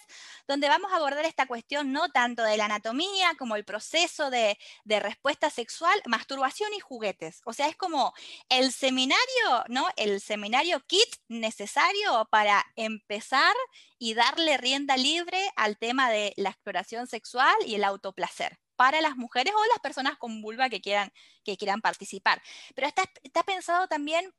[SPEAKER 2] donde vamos a abordar esta cuestión no tanto de la anatomía como el proceso de, de respuesta sexual, masturbación y juguetes. O sea, es como el seminario, ¿no? El seminario kit necesario para empezar y darle rienda libre al tema de la exploración sexual y el autoplacer para las mujeres o las personas con vulva que quieran, que quieran participar. Pero está, está pensado también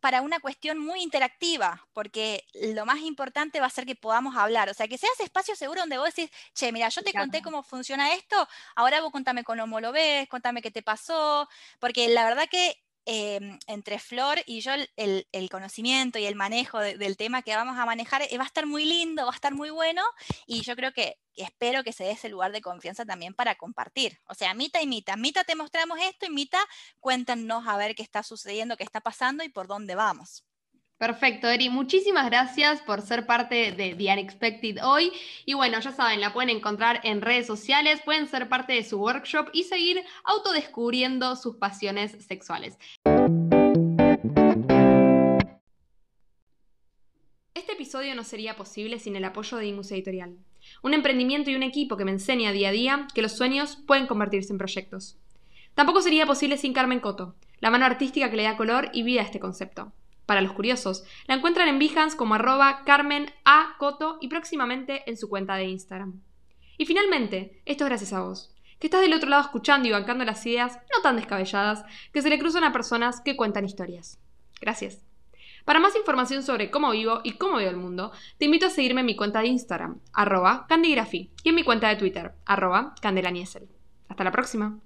[SPEAKER 2] para una cuestión muy interactiva, porque lo más importante va a ser que podamos hablar, o sea, que seas espacio seguro donde vos decís, che, mira, yo te conté cómo funciona esto, ahora vos contame cómo lo ves, contame qué te pasó, porque la verdad que Em, entre Flor y yo el, conocimiento y el manejo del tema que vamos a manejar eh, va a estar muy lindo, va a estar muy bueno y yo creo que espero que se dé ese lugar de confianza también para compartir. O sea, Mita y Mita, Mita te mostramos esto y Mita cuéntanos a ver qué está sucediendo, qué está pasando y por dónde vamos.
[SPEAKER 1] Perfecto, Eri. Muchísimas gracias por ser parte de The Unexpected hoy. Y bueno, ya saben, la pueden encontrar en redes sociales, pueden ser parte de su workshop y seguir autodescubriendo sus pasiones sexuales. Este episodio no sería posible sin el apoyo de Ingus Editorial, un emprendimiento y un equipo que me enseña día a día que los sueños pueden convertirse en proyectos. Tampoco sería posible sin Carmen Coto, la mano artística que le da color y vida a este concepto. Para los curiosos, la encuentran en Behance como arroba Carmen A. Coto y próximamente en su cuenta de Instagram. Y finalmente, esto es gracias a vos, que estás del otro lado escuchando y bancando las ideas no tan descabelladas que se le cruzan a personas que cuentan historias. Gracias. Para más información sobre cómo vivo y cómo veo el mundo, te invito a seguirme en mi cuenta de Instagram, arroba candigraphy, y en mi cuenta de Twitter, arroba candelaniesel. Hasta la próxima.